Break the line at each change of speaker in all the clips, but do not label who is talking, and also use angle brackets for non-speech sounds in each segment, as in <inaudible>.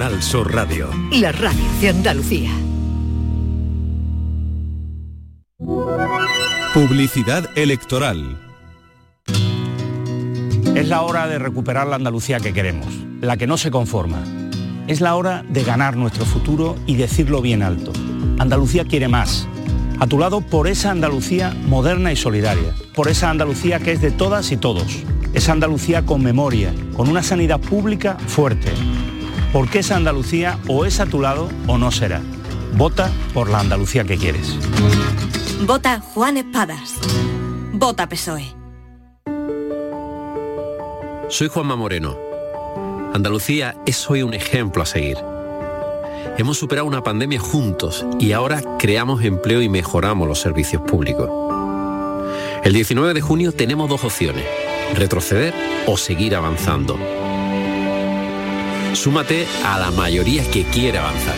Canal Sur Radio.
La radio de Andalucía.
Publicidad electoral.
Es la hora de recuperar la Andalucía que queremos, la que no se conforma. Es la hora de ganar nuestro futuro y decirlo bien alto. Andalucía quiere más. A tu lado por esa Andalucía moderna y solidaria, por esa Andalucía que es de todas y todos, esa Andalucía con memoria, con una sanidad pública fuerte. Porque esa Andalucía o es a tu lado o no será. Vota por la Andalucía que quieres.
Vota Juan Espadas. Vota PSOE.
Soy Juanma Moreno. Andalucía es hoy un ejemplo a seguir. Hemos superado una pandemia juntos y ahora creamos empleo y mejoramos los servicios públicos. El 19 de junio tenemos dos opciones, retroceder o seguir avanzando. Súmate a la mayoría que quiere avanzar.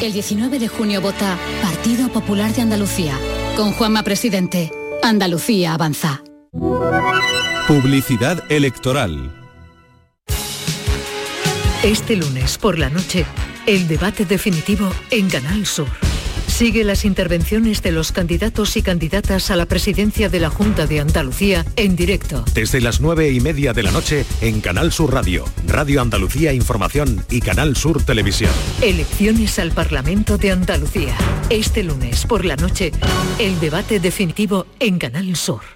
El 19 de junio vota Partido Popular de Andalucía. Con Juanma Presidente. Andalucía avanza.
Publicidad electoral.
Este lunes por la noche, el debate definitivo en Canal Sur. Sigue las intervenciones de los candidatos y candidatas a la presidencia de la Junta de Andalucía en directo.
Desde las nueve y media de la noche en Canal Sur Radio, Radio Andalucía Información y Canal Sur Televisión.
Elecciones al Parlamento de Andalucía. Este lunes por la noche, el debate definitivo en Canal Sur.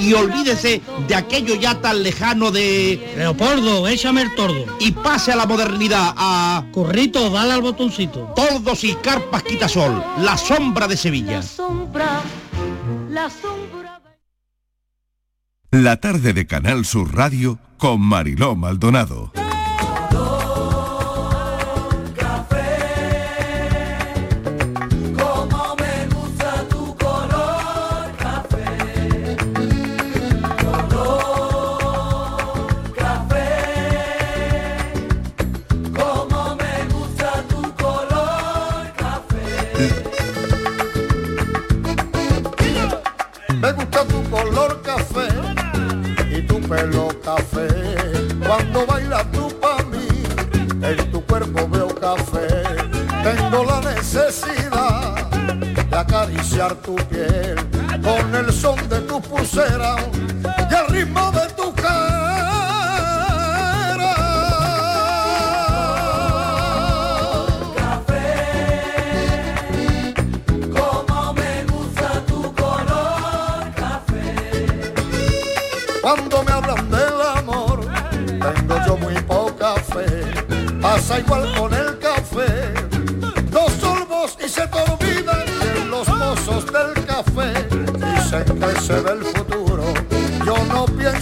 y olvídese de aquello ya tan lejano de
Leopoldo, échame el tordo.
y pase a la modernidad a
Currito, dale al botoncito.
Tordos y Carpas Quitasol, la sombra de Sevilla.
Sombra, la sombra.
La tarde de Canal Sur Radio con Mariló Maldonado.
Pulsera y el ritmo de tu
Como me gusta tu color café.
Cuando me hablan del amor, tengo yo muy poca fe. Pasa igual con el café. Dos sorbos y se te olvidan de los mozos del café. Dicen que se ve el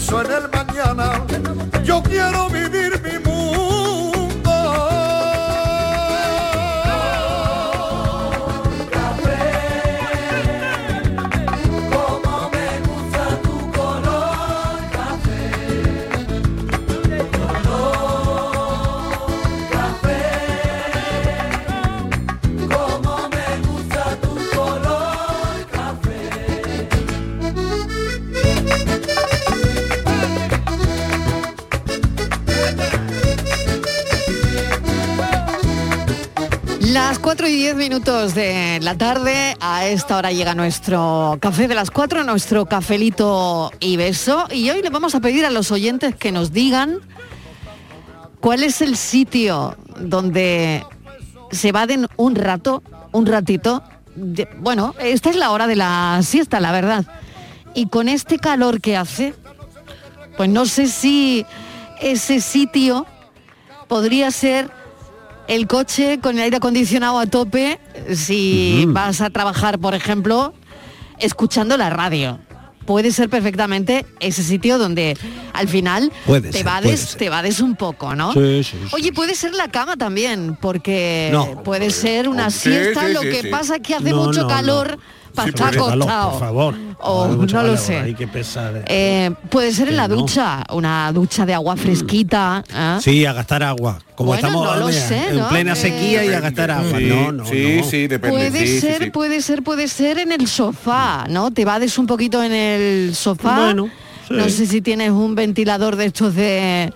pienso en el mañana.
10 minutos de la tarde, a esta hora llega nuestro café de las 4, nuestro cafelito y beso. Y hoy le vamos a pedir a los oyentes que nos digan cuál es el sitio donde se evaden un rato, un ratito. bueno, esta es la hora de la siesta, la verdad. Y con este calor que hace, pues no sé si ese sitio podría ser el coche con el aire acondicionado a tope si vas a trabajar, por ejemplo, escuchando la radio. Puede ser perfectamente ese sitio donde al final
Puede
te
ser,
vades,
puede ser.
te vades un poco, ¿no?
Sí, sí, sí.
Oye, puede ser la cama también, porque
No.
puede ser una
Sí,
siesta,
sí,
lo
sí,
que
sí.
pasa es que hace
No,
mucho
no, no.
calor para
Sí,
estar
mucho calor,
acostado.
por favor.
O no lo sé.
Hay que pensar.
Eh, puede ser en la
no.
ducha, una ducha de agua fresquita. ¿eh?
Sí, a gastar agua. Como
Bueno,
estamos
no lo sé,
en
¿no?
plena
Eh,
sequía y a gastar agua.
Sí,
no, no,
sí,
no.
sí, depende.
Puede
sí,
ser,
sí.
puede ser, puede ser en el sofá, ¿no? Te vades un poquito en el sofá.
Bueno, sí.
No sé si tienes un ventilador de estos de,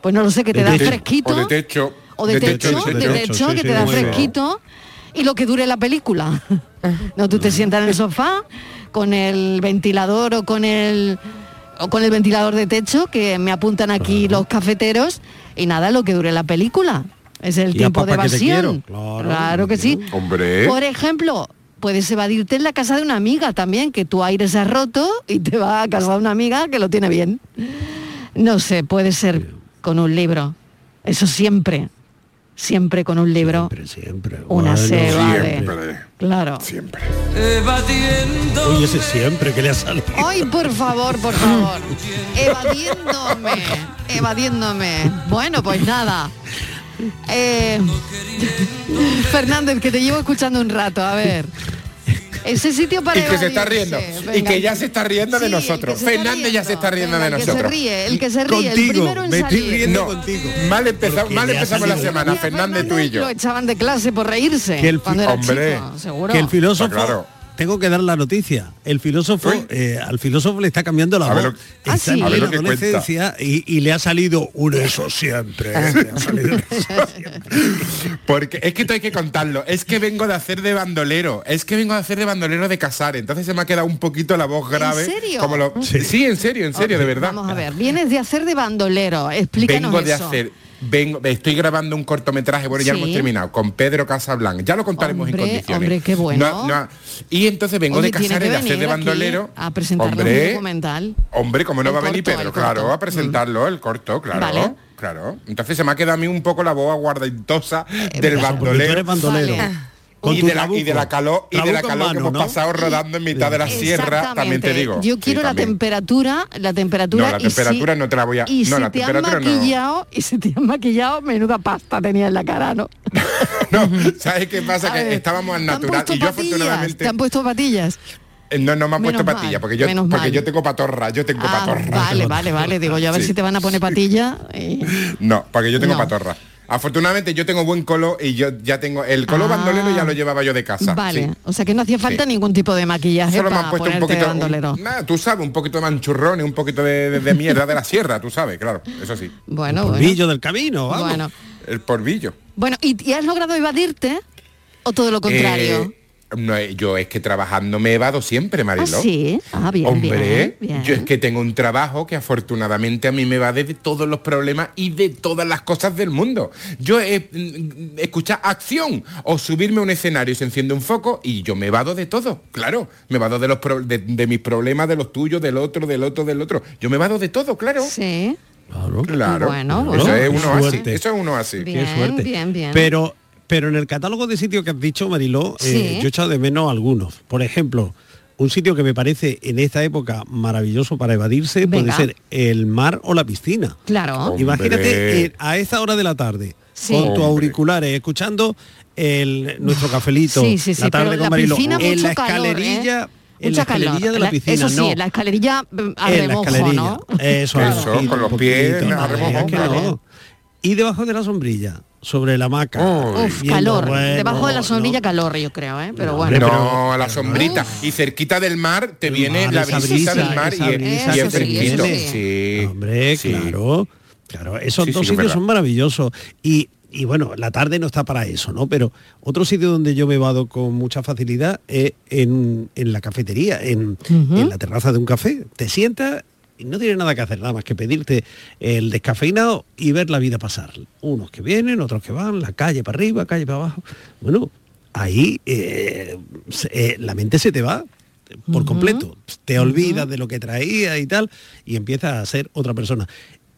pues no lo sé, que te
De
da fresquito.
O de techo.
o de, techo, de techo, que te da fresquito y lo que dure la película. <laughs> No, tú te sientas en el sofá con el ventilador o con el o con el ventilador de techo que me apuntan aquí los cafeteros y nada, lo que dure la película. Es el tiempo de evasión. Claro,
claro,
que sí.
Hombre.
Por ejemplo, puedes evadirte en la casa de una amiga también, que tu aire se ha roto y te va a casa de una amiga que lo tiene bien. No sé, puede ser con un libro. Eso siempre. Siempre con un libro.
Siempre,
Una
Bueno,
se.
Siempre.
Claro.
Siempre.
Uy, ese siempre que le ha salido.
Ay, por favor, por favor. Evadiéndome. Evadiéndome. Bueno, pues nada. Eh, <laughs> Fernández, que te llevo escuchando un rato, a ver. Ese sitio para
Y que se está riendo. Y
Venga.
que ya se está riendo de
Sí, el
nosotros. Fernández ya se está riendo
Venga,
de
el que se
nosotros.
ríe, el que se ríe, el
Contigo,
primero en
me estoy
salir.
riendo
No,
contigo.
mal, empeza-
Porque
mal empezamos la semana, Fernández, tú y yo.
Lo echaban de clase por reírse
Que el
Hombre,
chico, seguro.
Que el filósofo,
Está claro.
Tengo que dar la noticia. El filósofo, eh, al filósofo le está cambiando la
A ver
voz.
lo-
Ah, sí.
en
A ver
plena
lo que cuenta.
adolescencia y, y le ha salido un eso siempre.
Ah.
Le ha salido un eso <laughs> siempre.
Porque es que esto hay que contarlo. Es que vengo de hacer de bandolero. Es que vengo de hacer de bandolero de casar. Entonces se me ha quedado un poquito la voz grave.
serio?
Como lo- sí. en serio, en serio, de verdad.
Vamos a ver, vienes de hacer de bandolero, explícanos
Vengo de
eso.
hacer. Vengo, estoy grabando un cortometraje, bueno, ya lo hemos terminado, con Pedro Casablanca. Ya lo contaremos
Hombre,
en condiciones.
hombre, qué bueno.
No, no, y entonces vengo
Oye,
de
tiene
casar
que
y de hacer de bandolero.
a presentar un
hombre,
documental.
hombre, como no
El
va a venir Pedro,
corto.
claro, a presentarlo, el corto, claro.
Vale.
Claro. Entonces se me ha quedado a mí un poco la voz aguardentosa
Eh,
del
tú
bandolero.
eres bandolero.
Vale.
Con
y de, la, y de la
trabuco.
calor y de la calor que hemos
¿no?
pasado rodando en mitad de la sierra, también te digo.
Yo
Sí,
quiero la temperatura, la temperatura.
No, la
y
temperatura
si-
no te la voy a-
Y
no,
si
la
te han
temperatura no.
maquillado, y si te han maquillado, menuda pasta tenía en la cara, ¿no? <laughs>
No, ¿sabes qué pasa?
A
Que
ver,
estábamos al
¿te han
natural y yo
patillas?
afortunadamente
¿Te han puesto patillas?
Eh, no, no me han puesto
Menos
patilla
mal,
porque yo porque
mal.
yo tengo patorra, yo tengo
Ah,
patorra.
vale, vale, vale. Digo yo a ver
Sí.
si te van a poner patilla. y-
No, porque yo tengo
No.
patorra. Afortunadamente yo tengo buen colo y yo ya tengo el colo
Ah.
bandolero ya lo llevaba yo de casa.
Vale,
sí.
o sea que no hacía falta
Sí.
ningún tipo de maquillaje
Solo me han puesto un poquito,
bandolero.
un- nada, tú sabes, un poquito de manchurrón y un poquito de, de- de mierda de la sierra, tú sabes, claro, eso sí.
Bueno,
El
bueno.
polvillo del camino, vamos.
Bueno,
El porvillo.
bueno ¿y, y has logrado evadirte o todo lo contrario?
Eh, no, yo es que trabajando me evado siempre,
ah,
Mariló.
sí. Ah, bien,
Hombre,
bien, bien.
yo es que tengo un trabajo que afortunadamente a mí me va de todos los problemas y de todas las cosas del mundo. Yo eh, mm, escuchar acción o subirme a un escenario y se enciende un foco y yo me vado de todo, claro. Me vado de los pro- de, de mis problemas, de los tuyos, del otro, del otro, del otro. Yo me vado de todo, claro.
Sí.
Claro.
Claro.
Bueno,
Eso es uno así. Eso es uno así.
Bien,
Qué suerte.
bien, bien.
Pero, pero en el catálogo de sitios que has dicho, Mariló, eh,
Sí.
yo he echado de menos algunos. Por ejemplo, un sitio que me parece en esta época maravilloso para evadirse
Venga.
puede ser el mar o la piscina.
Claro.
Hombre.
Imagínate eh, a esta hora de la tarde,
Sí.
con tus auriculares, escuchando el, nuestro cafelito,
Sí, sí, sí,
la tarde con
la
Mariló,
piscina
en
mucho
la
calor,
escalerilla,
¿eh?
en
Mucha
la escalerilla
calor.
de la piscina,
Eso sí,
no.
en la escalerilla mm, a
en la
remojo,
escalerilla.
¿no?
Eso,
Claro. con los pies
poquito,
a
no,
remojo,
Y debajo de la sombrilla, sobre la hamaca.
Uy.
Uf, calor.
bueno,
Debajo de la
no.
sombrilla calor, yo creo, ¿eh? Pero
No,
bueno.
No,
pero-
a la sombrita. Y cerquita del mar te viene
mar,
la
brisa,
del mar y,
brisa
y
sí,
fresquito.
sí.
Sí,
Hombre,
sí.
claro. Claro, esos
Sí,
dos sitios
verdad.
son maravillosos. Y y bueno, la tarde no está para eso, ¿no? Pero otro sitio donde yo me vado con mucha facilidad es en, en la cafetería, en, en la terraza de un café. Te sientas no tienes nada que hacer, nada más que pedirte el descafeinado y ver la vida pasar. Unos que vienen, otros que van, la calle para arriba, calle para abajo. Bueno, ahí eh, eh, la mente se te va por completo. Te olvidas de lo que traía y tal y empiezas a ser otra persona.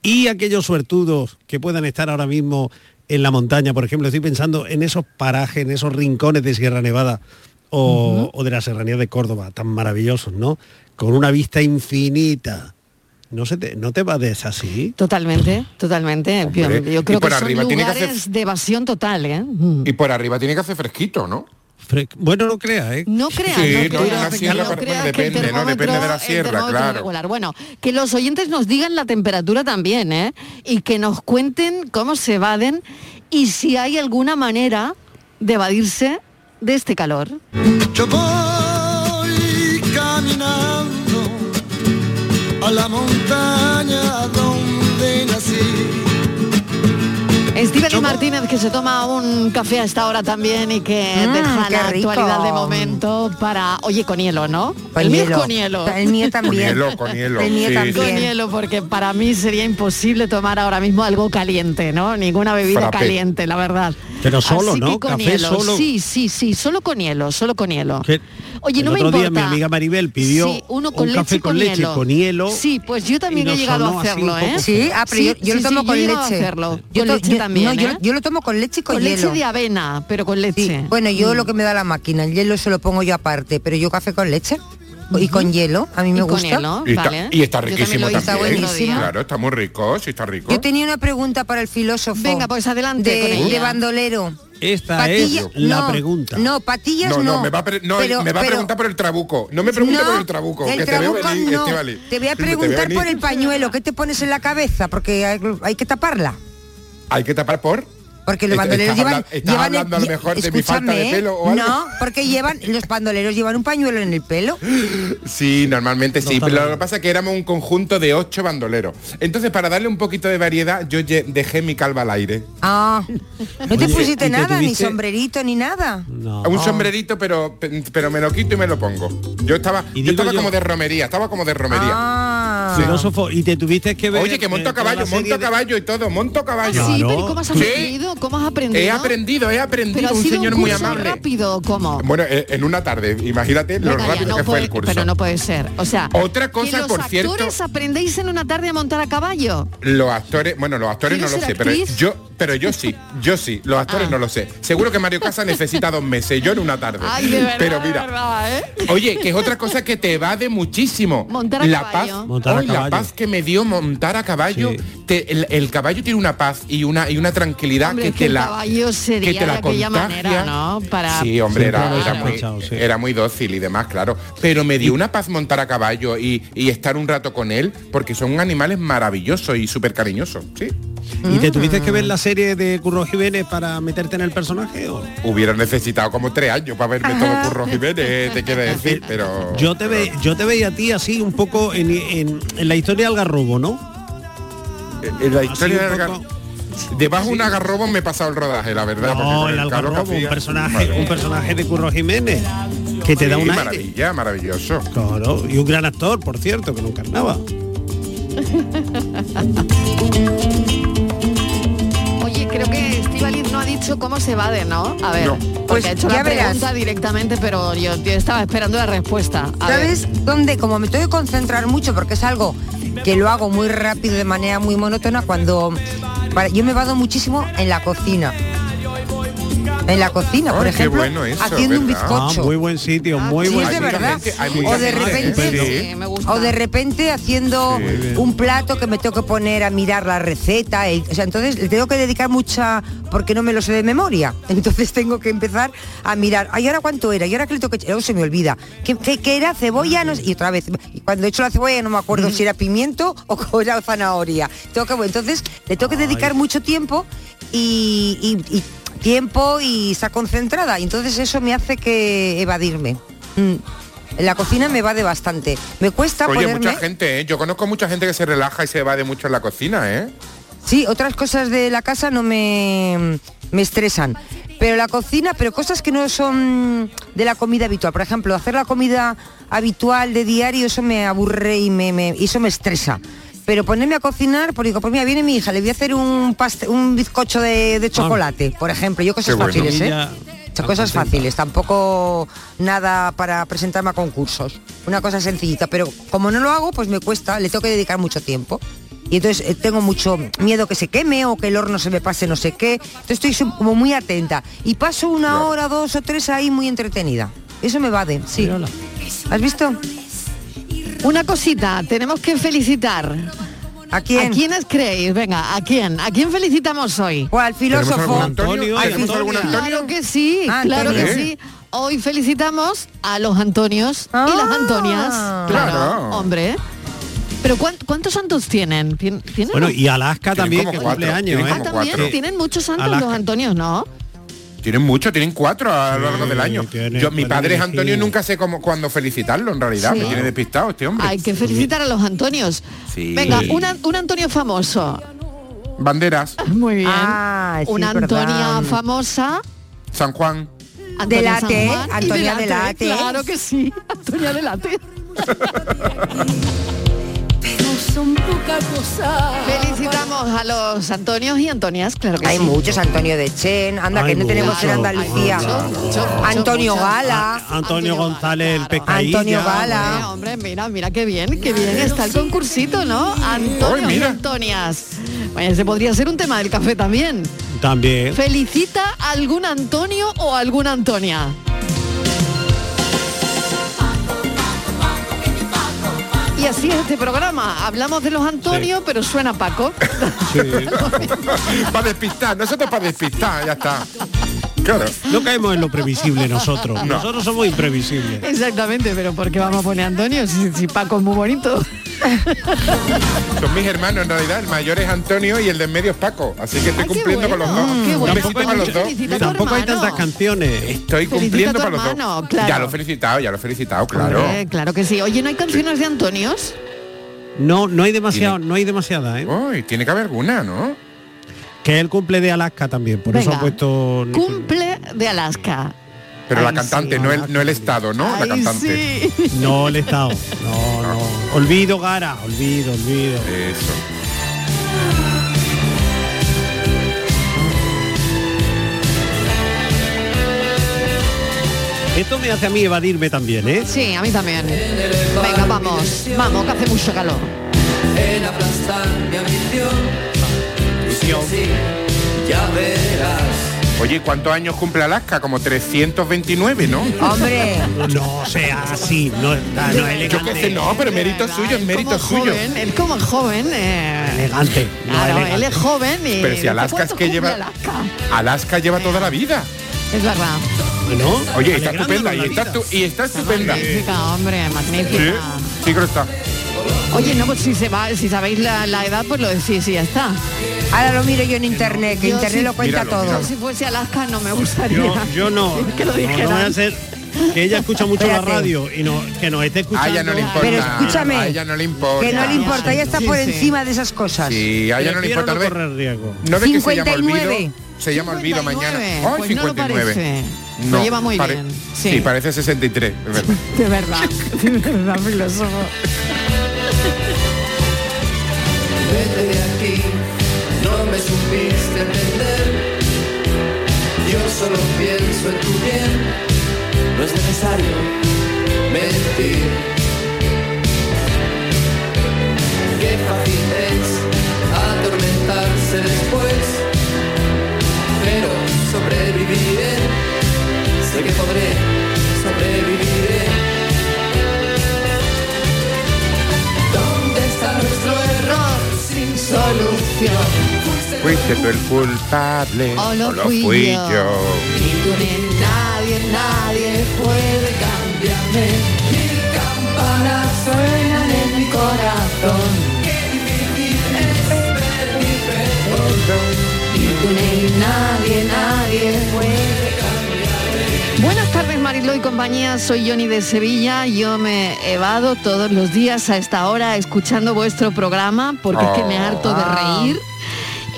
Y aquellos suertudos que puedan estar ahora mismo en la montaña, por ejemplo, estoy pensando en esos parajes, en esos rincones de Sierra Nevada o, o de la Serranía de Córdoba, tan maravillosos, ¿no? Con una vista infinita. No, se te, no te va de así.
Totalmente, totalmente. Yo,
Hombre,
yo
y
creo que son
arriba tiene que
lugares
hacer-
de evasión total, ¿eh? Mm.
Y por arriba tiene que hacer fresquito, ¿no?
Bueno, no creas, ¿eh?
No creas,
Sí,
no
no, sierra depende, ¿no? Depende de la sierra, claro.
Bueno, que los oyentes nos digan la temperatura también, ¿eh? Y que nos cuenten cómo se evaden y si hay alguna manera de evadirse de este calor.
Yo voy caminando a la montaña donde nací.
Estíbaliz Martínez que se toma un café a esta hora también y que
Mm,
deja la
rico.
actualidad de momento para, oye, con hielo, ¿no?
Con
el mío es
hielo.
con hielo.
El mío también.
Con hielo, con hielo,
El mío
sí.
también.
Con hielo, porque para mí sería imposible tomar ahora mismo algo caliente, ¿no? Ninguna bebida
Frappé.
caliente, la verdad.
Pero solo,
Así
¿no?
que con
Café
hielo.
solo.
Sí, sí, sí, solo con hielo, solo con hielo. Oye,
el
no me
otro día
importa.
mi amiga Maribel pidió
Sí, uno con
un
leche
café con
con
leche
hielo.
con hielo.
Sí, pues yo también he llegado a hacerlo, ¿eh?
Sí, ah, pero yo, yo lo tomo con leche.
Hacerlo.
Yo
con
to-
leche
yo-
también,
no,
¿eh?
yo lo tomo con leche y con,
Con
hielo.
leche de avena, pero con leche.
Bueno, yo
Mm.
lo que me da la máquina, el hielo se lo pongo yo aparte, pero yo café con leche y con hielo, a mí me
Y con
gusta.
hielo,
Y está,
vale.
y está
Yo también
riquísimo
lo hice
también.
Está buenísimo.
Claro, está muy rico, sí está rico.
Yo tenía una pregunta para el filósofo.
Venga, pues adelante
de,
con ella.
de bandolero.
Esta
Patilla-
es la
no,
pregunta.
No, patillas
no,
no.
no, me va a, pre- no,
pero-
me va a
pero-
preguntar por el trabuco. No me pregunte
No,
por el trabuco,
el
que te veo
trabuco
venir,
no.
Estíbaliz.
Te voy a <laughs>
Te
preguntar por el pañuelo, ¿qué te pones en la cabeza? Porque hay, hay que taparla.
Hay que tapar por...
Porque los bandoleros llevan,
habla- estás
llevan
hablando a lo mejor de mi falta de
escúchame,
pelo o algo.
No, porque llevan los bandoleros llevan un pañuelo en el pelo.
Sí, normalmente sí, pero lo que pasa es que éramos un conjunto de ocho bandoleros. Entonces, para darle un poquito de variedad, yo dejé mi calva al aire.
Ah, no te
Oye,
pusiste
¿y te
nada, ni sombrerito, ni nada.
No.
Un sombrerito, pero, pero me lo quito y me lo pongo. Yo estaba,
Y
yo estaba
yo-
como de romería, estaba como de romería.
Ah.
Filósofo, y te tuviste que ver.
Oye, que monto caballo, monto
de-
caballo y todo, monto a caballo.
Sí,
Claro.
pero ¿y ¿cómo has
Sí.
aprendido? ¿Cómo has aprendido?
He aprendido, he aprendido,
Pero ha
un
sido
señor
un
muy amable.
rápido, ¿cómo?
Bueno, eh, en una tarde, imagínate lo
Venga ya,
rápido
no
que fue el curso.
Pero no puede ser. O sea,
Otra
que
cosa,
los
por cierto,
actores aprendéis en una tarde a montar a caballo.
los actores, bueno, los actores no
¿Quieres
lo sé, pero yo, pero yo sí, yo sí, los actores
Ah.
no lo sé. Seguro que Mario Casa necesita dos meses, yo en una tarde.
Ay, de verdad,
pero
de
mira,
verdad, ¿eh?
Oye, que es otra cosa que te va de muchísimo.
Montar a
la
caballo.
paz,
Montar a
hoy la paz que me dio montar a caballo.
Sí.
te- el, el caballo tiene una paz y una y una tranquilidad
Hombre,
que
es que
te
el
la
caballo sería
que te la
de aquella
contagia.
manera, ¿no? Para...
Sí, hombre, era, era muy,
sospechado, sí.
era muy dócil y demás, claro. Pero me dio una paz montar a caballo y, y estar un rato con él, porque son animales maravillosos y súper cariñosos, ¿sí?
¿Y te tuviste que ver la serie de Curro Jiménez para meterte en el personaje? o?
Hubiera necesitado como tres años para verme todo Curro Jiménez, te quiero decir, pero...
Yo te, ve, yo te veía a ti así un poco en, en- en la historia del garrobo, ¿no?
En la
Así
historia
un
del gar-
poco-
Debajo de un agarrobo me he pasado el rodaje, la verdad. porque
No, el un personaje,
Madre
un personaje de Curro Jiménez que te da
Sí,
un aire.
maravilla, maravilloso.
Claro, y un gran actor, por cierto, que no encarnaba. <laughs>
Oye, creo que Estivaliz no ha dicho cómo se evade, ¿no? A ver,
No.
porque
Pues
ha hecho
ya
la
verás.
pregunta directamente, pero yo, yo estaba esperando la respuesta. A ver.
¿Sabes dónde? Como me tengo que concentrar mucho porque es algo que lo hago muy rápido de manera muy monótona cuando para- yo me vado muchísimo en la cocina. En la cocina, por
Ay,
ejemplo,
bueno eso,
haciendo un
¿verdad?
Ah,
bizcocho.
muy buen sitio, muy
Sí,
buen
es de
sitio.
verdad. o de repente,
Sí.
o de repente haciendo
Sí.
un plato que me tengo que poner a mirar la receta, o sea, entonces le tengo que dedicar mucha porque no me lo sé de memoria. <laughs> Entonces tengo que empezar a mirar, ay, ahora cuánto era, y ahora que le tengo que echar, luego se me olvida. ¿Qué, qué- qué era? Cebolla, no y otra vez. Y cuando he hecho la cebolla no me acuerdo si era pimiento <laughs> o era zanahoria. Tengo que, entonces le tengo que dedicar mucho tiempo y, y- y tiempo y estar concentrada. Y entonces eso me hace que evadirme. Mm. En la cocina me va de bastante. Me cuesta
Oye,
ponerme...
mucha gente, ¿eh? Yo conozco mucha gente que se relaja y se va de mucho en la cocina, ¿eh?
Sí, otras cosas de la casa no me, me estresan. Pero la cocina, pero cosas que no son de la comida habitual. Por ejemplo, hacer la comida habitual de diario, eso me aburre y me, me- eso me estresa. Pero ponerme a cocinar, porque digo, pues mira, viene mi hija, le voy a hacer un un bizcocho de, de chocolate, por ejemplo. Yo cosas
bueno.
fáciles, ¿eh? Cosas fáciles, tampoco nada para presentarme a concursos. Una cosa sencillita, pero como no lo hago, pues me cuesta, le tengo que dedicar mucho tiempo. Y entonces eh, tengo mucho miedo que se queme o que el horno se me pase no sé qué. Entonces estoy como muy atenta. Y paso una hora, dos o tres ahí muy entretenida. Eso me va de, sí. ¿Has visto?
Una cosita, tenemos que felicitar.
¿A quién?
¿A quiénes creéis? Venga, ¿a quién? ¿A quién felicitamos hoy?
O al
¿Tenemos algún Antonio?
Al
¿Tenemos
fil-
algún Antonio?
Claro que sí,
Ah,
claro que sí. Hoy felicitamos a los Antonios y las
Ah.
Antonias.
Claro.
hombre. Pero ¿cuán- ¿cuántos santos tienen? ¿Tien- ¿Tienen?
Bueno, y Alaska también, que
cuatro,
cumple años,
tienen
¿eh?
Ah, también
cuatro.
tienen muchos santos
Alaska.
los Antonios, ¿no?
Tienen mucho, tienen cuatro a lo largo del año. Yo, mi padre es. Antonio y nunca sé cómo, cuándo felicitarlo, en realidad.
Sí.
Me tiene despistado este hombre.
Hay que felicitar a los Antonios.
Sí.
Venga, una- un Antonio famoso.
Banderas,
Muy bien.
Ah, sí,
una. Antonia famosa.
San Juan.
Antonia San
Delate,
Juan y
Antonia
Delate,
Delate.
Claro que sí, <laughs> Antonia Delate. <laughs>
son poca cosa.
Felicitamos a los Antonios y Antonias, claro que
Hay
sí.
muchos, Antonio de Chen, anda,
Hay
que no tenemos en Andalucía. Antonio. Gala.
Antonio González, el pescadilla.
Antonio Gala.
Hombre, hombre, mira, mira qué bien, qué bien está el concursito, ¿no? Antonio
Ay,
y. Antonias. Bueno, ese podría ser un tema del café también.
También.
¿Felicita a algún Antonio o a alguna Antonia? Y así es este programa. Hablamos de los Antonios, pero suena Paco. <laughs>
para despistar, nosotros para despistar, ya está. Claro.
No caemos en lo previsible nosotros.
No.
Nosotros somos imprevisibles.
Exactamente, pero ¿por qué vamos a poner Antonio si, si Paco es muy bonito? <laughs>
Son mis hermanos en realidad, el mayor es Antonio y el de en medio es Paco. Así que estoy
Ay,
cumpliendo con los
bueno,
dos.
qué bueno.
besito para los dos.
A
Tampoco hay tantas canciones.
Estoy
Felicita
cumpliendo
a
para los dos.
claro.
Ya lo he felicitado, ya lo he felicitado, claro.
Hombre, claro que sí. Oye, ¿no hay canciones de Antonios?
No, no hay demasiado, no hay demasiada, ¿eh?
Uy, tiene que haber alguna, ¿no?
Que es el cumple de Alaska también, por eso ha puesto
Cumple de Alaska.
Pero
Ay,
la cantante,
sí.
no, el, no el estado, ¿no? la cantante.
sí.
No el estado. No, no. Olvido, Gara, olvido, olvido.
Eso.
Esto me hace a mí evadirme también, ¿eh?
Sí, a mí también. Venga, vamos, vamos, que hace mucho calor.
En aplastar mi ambición. Sí, ya verás.
Oye, ¿cuántos años cumple Alaska? Como 329, ¿no?
Hombre,
No sea así, no, está- no es
Yo
elegante.
qué sé, no, pero mérito suyo, es mérito
como
suyo.
joven, él como joven. eh,
Elegante. no
claro,
elegante.
él es joven y...
Pero si Alaska es
¿cuánto
que lleva-
Alaska?
Alaska lleva toda la vida.
Es verdad.
Bueno,
Oye, está estupenda, y está, y está estupenda.
Magnífica, hombre,
Sí,
magnífica.
sí que lo está.
Oye, no, pues si se va, si sabéis la, la edad, pues lo decís y ya está.
ahora lo miro yo en internet, que
Yo
internet
sí-
lo cuenta
Míralo,
todo.
míralo.
Si fuese Alaska no me gustaría.
Yo, yo no. <laughs>
que lo
no, no voy a hacer que ella escucha mucho la radio y no, que nos esté
A
escuchando.
ella no le importa.
Pero escúchame,
A ella no le importa.
Que no le importa, ella está
Sí,
por
sí.
encima de esas cosas.
Sí, a ella no le importa.
no
¿ves?
correr riesgo.
No ve que se llama
59.
olvido. Se llama olvido mañana.
59,
Ay,
pues no lo
59.
Lo lleva muy bien, sí.
Sí. parece 63. es verdad. <laughs>
De verdad, de verdad, filósofo.
Vete de aquí, no me supiste entender. Yo solo pienso en tu bien, no es necesario
Fuiste tú el culpable.
O lo
lo
fui
fui
yo.
yo.
Ni tú ni nadie, nadie puede cambiarme.
Mil campanas suenan en mi corazón. Qué difícil es pedir perdón.
Ni tú ni nadie, nadie puede Buenas tardes Mariló y compañía, soy Johnny de Sevilla, yo me evado todos los días a esta hora escuchando vuestro programa porque es que me harto de
Ah.
reír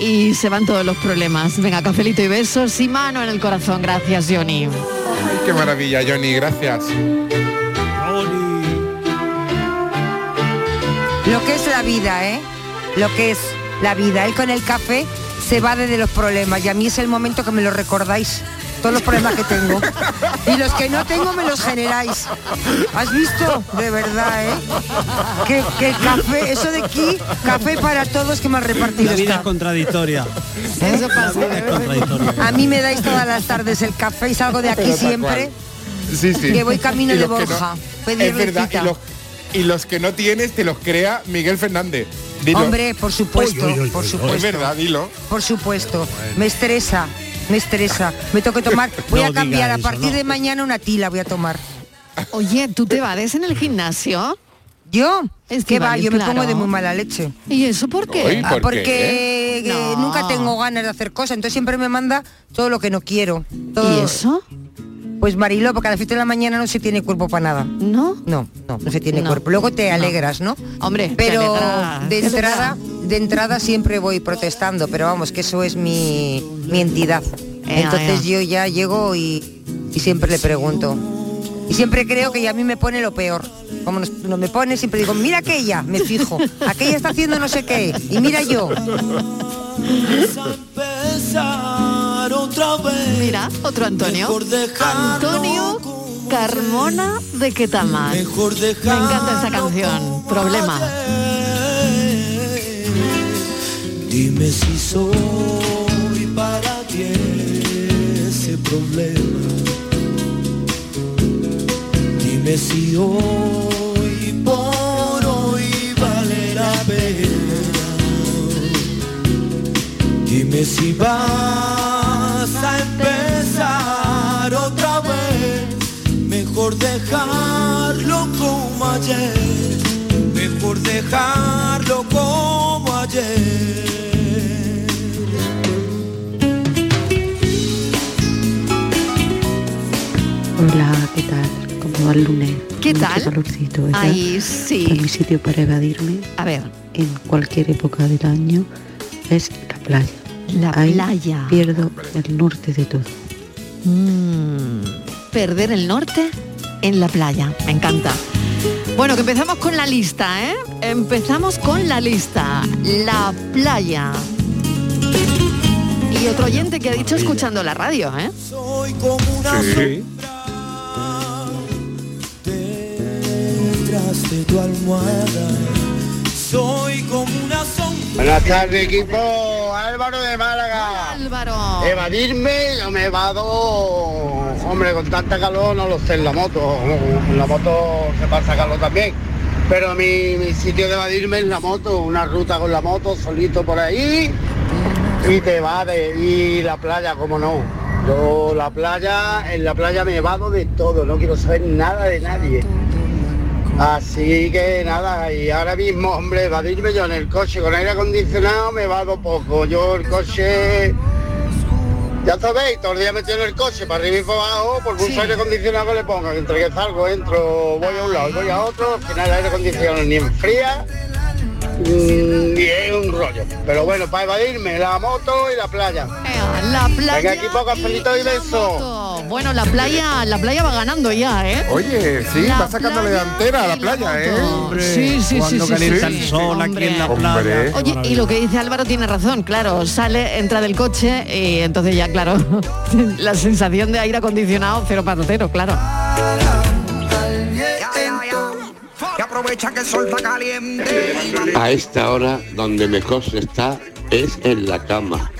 y se van todos los problemas. Venga, cafelito y besos y mano en el corazón. Gracias, Johnny.
Ay, qué maravilla, Johnny, gracias.
Lo que es la vida, ¿eh? Lo que es la vida. Él con el café se va de los problemas y a mí es el momento que me lo recordáis. Todos los problemas que tengo. Y los que no tengo me los generáis. ¿Has visto? De verdad, ¿eh? Que, que el café, eso de aquí, café para todos que mal repartido
La vida
está.
es contradictoria.
Eso
La vida es contradictoria.
A mí me dais todas las tardes el café y salgo de aquí
Pero
siempre.
Sí, sí.
Que voy camino de Borja.
no-
Pedirle
es verdad,
cita.
y los, y los que no tienes te los crea Miguel Fernández. Dilo.
Hombre, por supuesto, por supuesto.
Es verdad, dilo.
Por supuesto. Me estresa, me estresa. Me tengo que tomar. <laughs> Voy
No
a cambiar a
eso,
partir
no.
de mañana una tila voy a tomar.
Oye, ¿tú te vades en el gimnasio?
¿Yo?
Es
¿Qué va? Yo me pongo de muy mala leche.
¿Y eso por qué?
Ah, porque eh,
No.
nunca tengo ganas de hacer cosas, entonces siempre me manda todo lo que no quiero. Todo-
¿Y eso?
Pues Marilo, porque a las 7 de la mañana no se tiene cuerpo para nada.
¿No?
No, no, no se tiene
No.
cuerpo. Luego te alegras, ¿no?
Hombre,
pero de entrada,
alegra.
De entrada siempre voy protestando, pero vamos, que eso es mi, mi entidad. Entonces yo ya llego y, y siempre le pregunto. Y siempre creo que a mí me pone lo peor. Como nos, no me pone, siempre digo, mira aquella, me fijo. <laughs> Aquella está haciendo no sé qué. Y mira yo.
Mira, otro Antonio. Antonio Carmona de Quetamal. Me encanta esa canción. Problema.
Dime si soy para ti ese problema. Dime si hoy por hoy vale la pena. Dime si vas a empezar otra vez. Mejor dejarlo como ayer. Mejor dejarlo como ayer.
Hola, ¿qué tal? ¿Cómo va el lunes?
¿Qué
Mucho
tal?
calorcito, ¿verdad?
Ay, sí.
Pues mi sitio para evadirme.
A ver.
En cualquier época del año es la playa.
La
Ahí
playa.
Pierdo el norte de todo.
Mm, perder el norte en la playa. Me encanta. Bueno, que empezamos con la lista, ¿eh? Empezamos con la lista. La playa. Y otro oyente que ha dicho escuchando la radio, ¿eh?
Soy como una
Sí.
Detrás de tu almohada. Soy como una sombra.
Buenas tardes equipo, Álvaro de Málaga.
Álvaro.
Evadirme, yo me evado, hombre, con tanta calor no lo sé en la moto, en la moto se pasa calor también. Pero mi, mi sitio de evadirme es la moto, una ruta con la moto, solito por ahí, y te evade, y la playa, como no. Yo la playa, en la playa me evado de todo, no quiero saber nada de nadie. Así que nada, y ahora mismo, hombre, evadirme yo en el coche con aire acondicionado me vado poco. Yo el coche, ya sabéis, todo el día metido en el coche, para arriba y para abajo, por mucho
Sí.
aire acondicionado que le pongan. Entre que salgo, entro, voy a un lado y voy a otro, al final el aire acondicionado ni enfría, mm, ni es un rollo. Pero bueno, para evadirme, la moto y la playa.
La playa.
Venga, equipo, cafelito y beso.
Bueno, la playa, la playa va ganando ya, ¿eh?
Oye, sí,
La
va sacando la delantera a la playa, ¿eh?
Sí, sí, sí,
Cuando
sí,
calienta
sí,
el
sí,
sol
sí.
aquí en la
Hombre.
playa.
Oye, y lo que dice Álvaro tiene razón, claro, sale, entra del coche y entonces ya, claro, <laughs> la sensación de aire acondicionado cero patotero, claro.
Aprovecha que el sol está caliente.
A esta hora donde mejor se está es en la cama,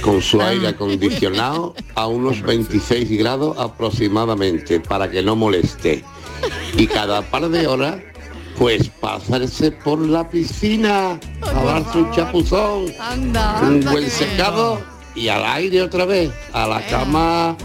con su aire acondicionado a unos 26 grados aproximadamente, para que no moleste. Y cada par de horas, pues pasarse por la piscina, a darse un chapuzón,
Anda,
un buen secado y al aire otra vez, a la cama.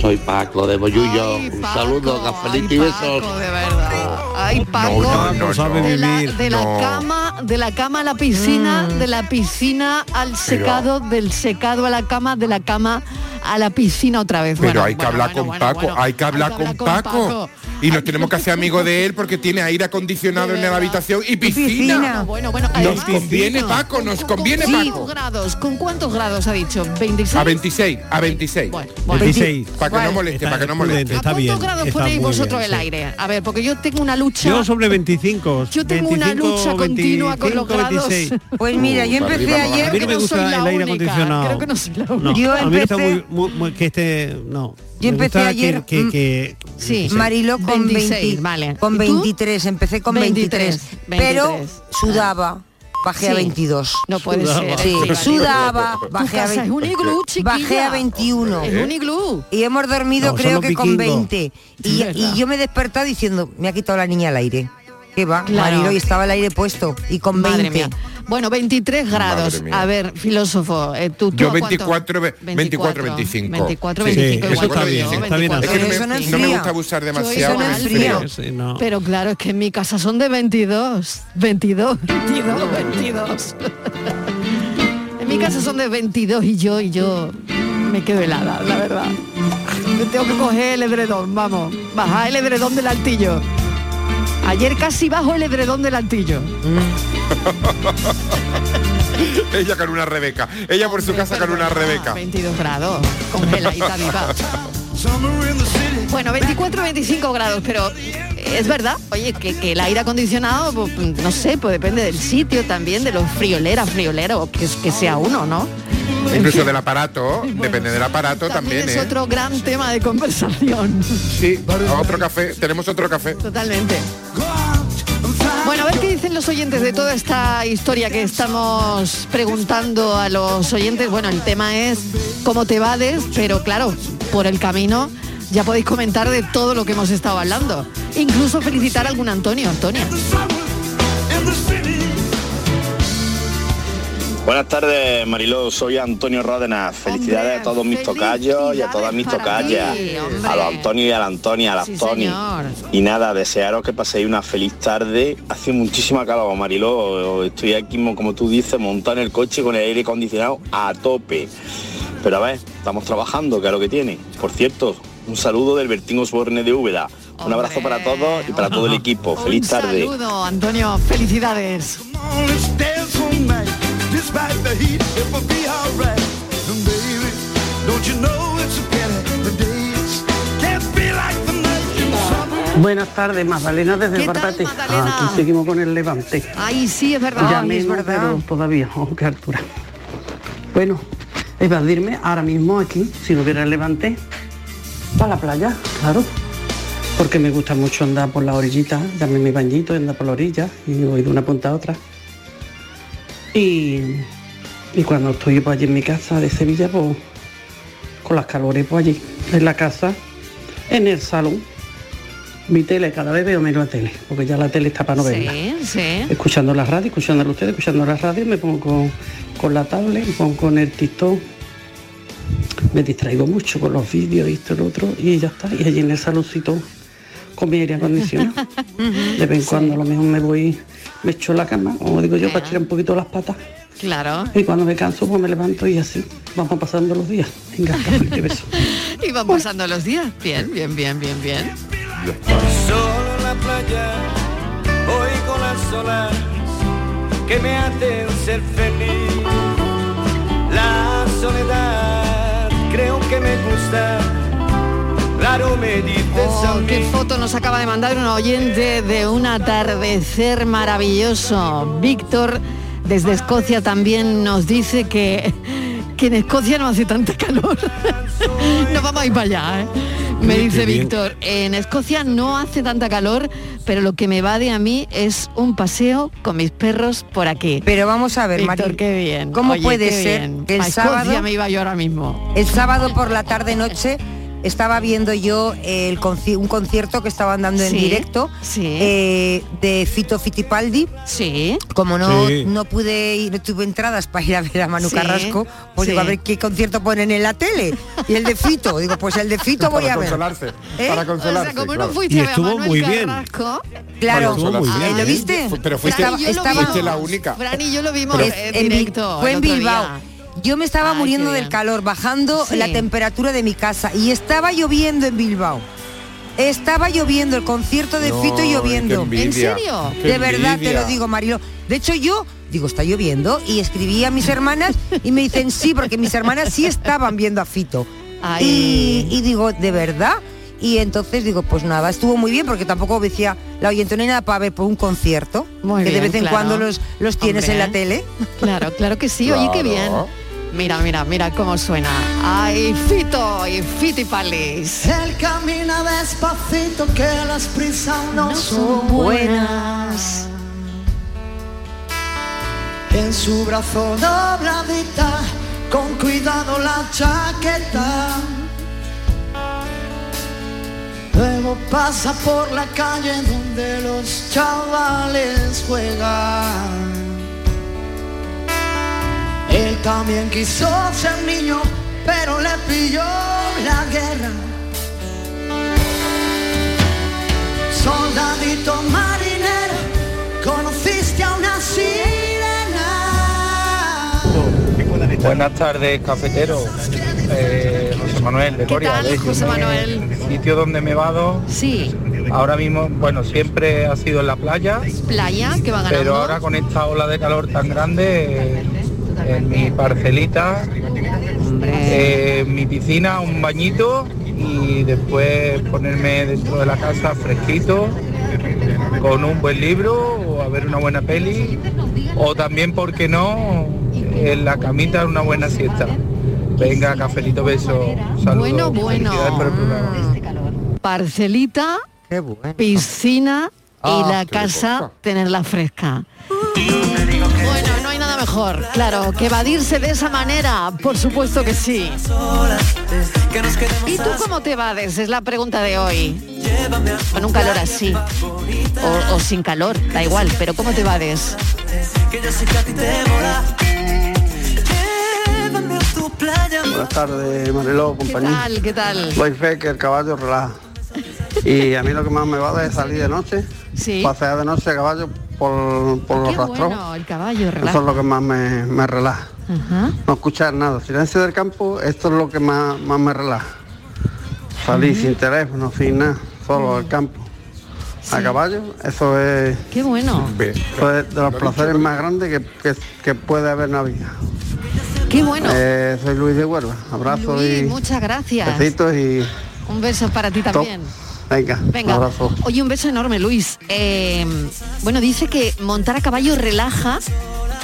Soy Paco de Boyullo. Un saludo, cafelito y besos.
de verdad. Ay, Paco.
Vamos a
de la,
vivir.
de la
No.
cama, de la cama a la piscina,
Mm.
de la piscina al secado, del secado a la cama, de la cama a la piscina otra vez.
Pero
Bueno,
hay que
bueno,
hablar
bueno,
con
bueno,
Paco,
bueno.
hay que hablar con Paco. Y nos tenemos que hacer amigos de él porque tiene aire acondicionado en la habitación y piscina.
Bueno, bueno,
Nos conviene Paco, nos conviene
Sí,
Paco.
grados. ¿Con cuántos grados ha dicho? ¿26?
A 26, a 26.
bueno.
26.
Para que no moleste, para que no moleste.
Está
¿Cuántos
bien.
grados
está
ponéis vosotros
bien,
el
sí.
aire? A ver, porque yo tengo una lucha.
Yo sobre 25.
Yo tengo una
25,
lucha continua con los
25,
grados.
26.
Pues mira, yo
para
empecé ayer.
A mí no me
Creo que no soy
gusta
la
el aire
única,
acondicionado.
creo que no soy la
No,
única.
Yo
a
empecé-
muy, muy- muy- que esté no.
Yo
me
empecé ayer,
que, que,
mm,
que-
Sí.
no sé.
Marilo con
26,
20,
vale.
con
¿Y tú?
23, empecé con 23,
23,
pero
23.
sudaba, bajé a
Sí.
22.
No puede
Sudaba.
ser.
Sí, sudaba, bajé a,
casa es
20
un iglú, chiquilla.
bajé a 21.
Es un iglú.
Y hemos dormido
No,
creo que con
vikingos.
20. Y, y yo me he despertado diciendo, me ha quitado la niña el aire. ¿Qué va?
Claro.
Marilo, y estaba el aire puesto. Y con 20.
Madre mía. Bueno, 23 grados. A ver, filósofo, eh, tú, tú
Yo
a cuánto?
24, ve- 24, 25.
24,
Sí,
25,
eso
igual
está
que
bien,
yo,
está bien
24,
Es que no
Eso
me, no me gusta abusar
Yo
demasiado
eso
con
no
el
es
frío.
frío.
Sí, no.
Pero claro, es que en mi casa son de 22. 22, 22, 22. en mi casa son de 22 y yo, y yo me quedo helada, la verdad. Me tengo que coger el edredón, vamos. Bajar el edredón del altillo. Ayer casi bajo el edredón del altillo. <laughs>
Ella con una Rebeca. Ella por su casa con una Rebeca.
22 grados, congeladita viva. Bueno, 24, 25 grados, pero es verdad, oye, que, que el aire acondicionado, pues, no sé, pues depende del sitio también, de los friolera, friolero, que, que sea uno, ¿no?
Incluso del aparato, <laughs> depende del aparato también,
es
¿eh?
otro gran tema de conversación.
Sí, otro café, tenemos otro café.
Totalmente. Bueno, a ver qué dicen los oyentes de toda esta historia que estamos preguntando a los oyentes. Bueno, el tema es cómo te vades, pero claro, por el camino ya podéis comentar de todo lo que hemos estado hablando. Incluso felicitar a algún Antonio, Antonia.
Buenas tardes, Mariló. Soy Antonio Ródenas. Felicidades a todos mis tocayos y a todas mis tocayas. A los Antonio y a la Antonia, a las
Sí,
Tony.
señor.
Y nada, desearos que paséis una feliz tarde. Hace muchísima calor, Mariló. Estoy aquí, mo- como tú dices, montado en el coche con el aire acondicionado a tope. Pero a ver, estamos trabajando, que es lo que tiene. Por cierto, un saludo del Bertín Osborne de Úbeda. Un abrazo para todos y para todo el equipo. Feliz
Un
tarde.
saludo, Antonio. Felicidades.
Despite the heat, it will be alright. And baby, don't you know it's a pity the days can't be like the night in summer.
Buenas tardes, Magdalena desde el Barbate. Aquí seguimos con el levante.
Ay, sí, es verdad.
ya
Ay, es
menos,
verdad.
pero todavía, a qué altura. Bueno, evadirme ahora mismo aquí, si no hubiera el levante, para la playa, claro. Porque me gusta mucho andar por la orillita, darme mi bañito y andar por la orilla y voy de una punta a otra. Y, y cuando estoy pues, allí en mi casa de Sevilla, pues con las calores pues allí, en la casa, en el salón. Mi tele, cada vez veo menos la tele, porque ya la tele está para no verla.
Sí, sí.
Escuchando la radio, escuchándola ustedes, escuchando la radio, me pongo con, con la tablet, me pongo con el TikTok. Me distraigo mucho con los vídeos, esto, lo otro, y ya está. Y allí en el saloncito con mi aire acondicionado. De vez en cuando a lo mejor me voy, me echo en la cama, como digo yo, para estirar un poquito las patas.
Claro.
Y cuando me canso, pues me levanto y así. Vamos pasando los días. Venga, y beso. <laughs>
Y van pasando los días. Bien, bien, bien, bien, bien.
Solo en la playa, oigo las olas que me hacen ser feliz. La soledad creo que me gusta.
Oh,
mí.
qué foto nos acaba de mandar un oyente de un atardecer maravilloso. Víctor, desde Escocia, también nos dice que, que en Escocia no hace tanta calor. <laughs> no vamos a ir para allá, ¿eh? Me dice. Víctor, en Escocia no hace tanta calor, pero lo que me va de a mí es un paseo con mis perros por aquí.
Pero vamos a ver,
Víctor, qué bien.
¿cómo
Oye,
puede
qué
ser
bien.
que el
A Escocia
sábado-
me iba yo ahora mismo.
El sábado por la tarde noche estaba viendo yo el conci- un concierto que estaban dando en
Sí,
directo eh, de Fito Fitipaldi.
Sí.
Como no,
Sí.
no pude ir, no tuve entradas para ir a ver a Manu
Sí,
Carrasco, pues
sí.
digo, a ver qué concierto ponen en la tele. Y el de Fito, <laughs> digo, pues el de Fito voy a ver.
consolarse,
¿Eh?
para consolarse,
O sea, como no fuiste
Y
a a
estuvo
Manuel
muy bien.
Carrasco,
Claro,
Estuvo muy bien.
¿lo viste?
Pero fuiste,
Estaba- estaba-
fuiste la única.
Fran y yo lo vimos en
en
directo.
fue en Bilbao.
día.
Yo me estaba
Ay,
muriendo del calor, bajando
Sí.
la temperatura de mi casa y estaba lloviendo en Bilbao. Estaba lloviendo, el concierto de
No,
Fito lloviendo.
¿En serio? Qué
De verdad te lo digo, Marilo. De hecho, yo digo, está lloviendo y escribí a mis hermanas y me dicen sí, porque mis hermanas sí estaban viendo a Fito. Y, y digo, ¿de verdad? Y entonces digo, pues nada, estuvo muy bien porque tampoco decía la oyente no hay nada para ver por un concierto,
Muy
que de vez en
claro.
cuando los, los tienes en la tele.
Claro, claro que sí, oye, qué bien. Mira, mira, mira cómo suena. Ay, Fito y Fitipalis.
Él camina despacito que las prisas no, son buenas. En su brazo dobladita, con cuidado la chaqueta. Luego pasa por la calle donde los chavales juegan. También quiso ser niño, pero le pilló la guerra. Soldadito marinero, conociste a una sirena.
Buenas tardes, cafetero. Eh, José Manuel de
¿Qué
Coria.
José Manuel?
El sitio donde me vado,
Sí,
ahora mismo, bueno, siempre ha sido en la playa,
playa que va ganando.
pero ahora con esta ola de calor tan grande, en mi parcelita, eh, mi piscina, un bañito y después ponerme dentro de la casa fresquito con un buen libro o a ver una buena peli o también, ¿por qué no?, en la camita una buena siesta. Venga, cafelito, beso. Saludos.
Bueno, bueno.
Felicidades por el programa.
Parcelita, piscina y
Ah,
la casa tenerla fresca. Mejor, claro, que evadirse de esa manera, por supuesto que sí. ¿Y tú cómo te evades? Es la pregunta de hoy. Con un calor así. O, o sin calor, da igual, pero ¿cómo te evades?
Buenas tardes, Mariló,
¿Qué
compañía.
tal? ¿Qué tal?
Doy fe que el caballo relaja. Y a mí lo que más me va es salir de noche,
Sí.
pasear de noche a caballo por, por los rastros.
bueno, el caballo,
Eso es lo que más me, me relaja.
Ajá.
No escuchar nada. Silencio del campo, esto es lo que más, más me relaja. Salir sin teléfono, sin nada, solo al campo. A caballo, eso es,
Qué bueno.
eso es de los placeres más grandes que, que- que puede haber en la vida.
Qué bueno.
Eh, soy Luis de Huelva. Abrazo
Luis,
y
muchas gracias.
besitos y
Un beso para ti también.
Venga,
Venga,
un abrazo.
oye, un beso enorme, Luis. Eh, bueno, dice que montar a caballo relaja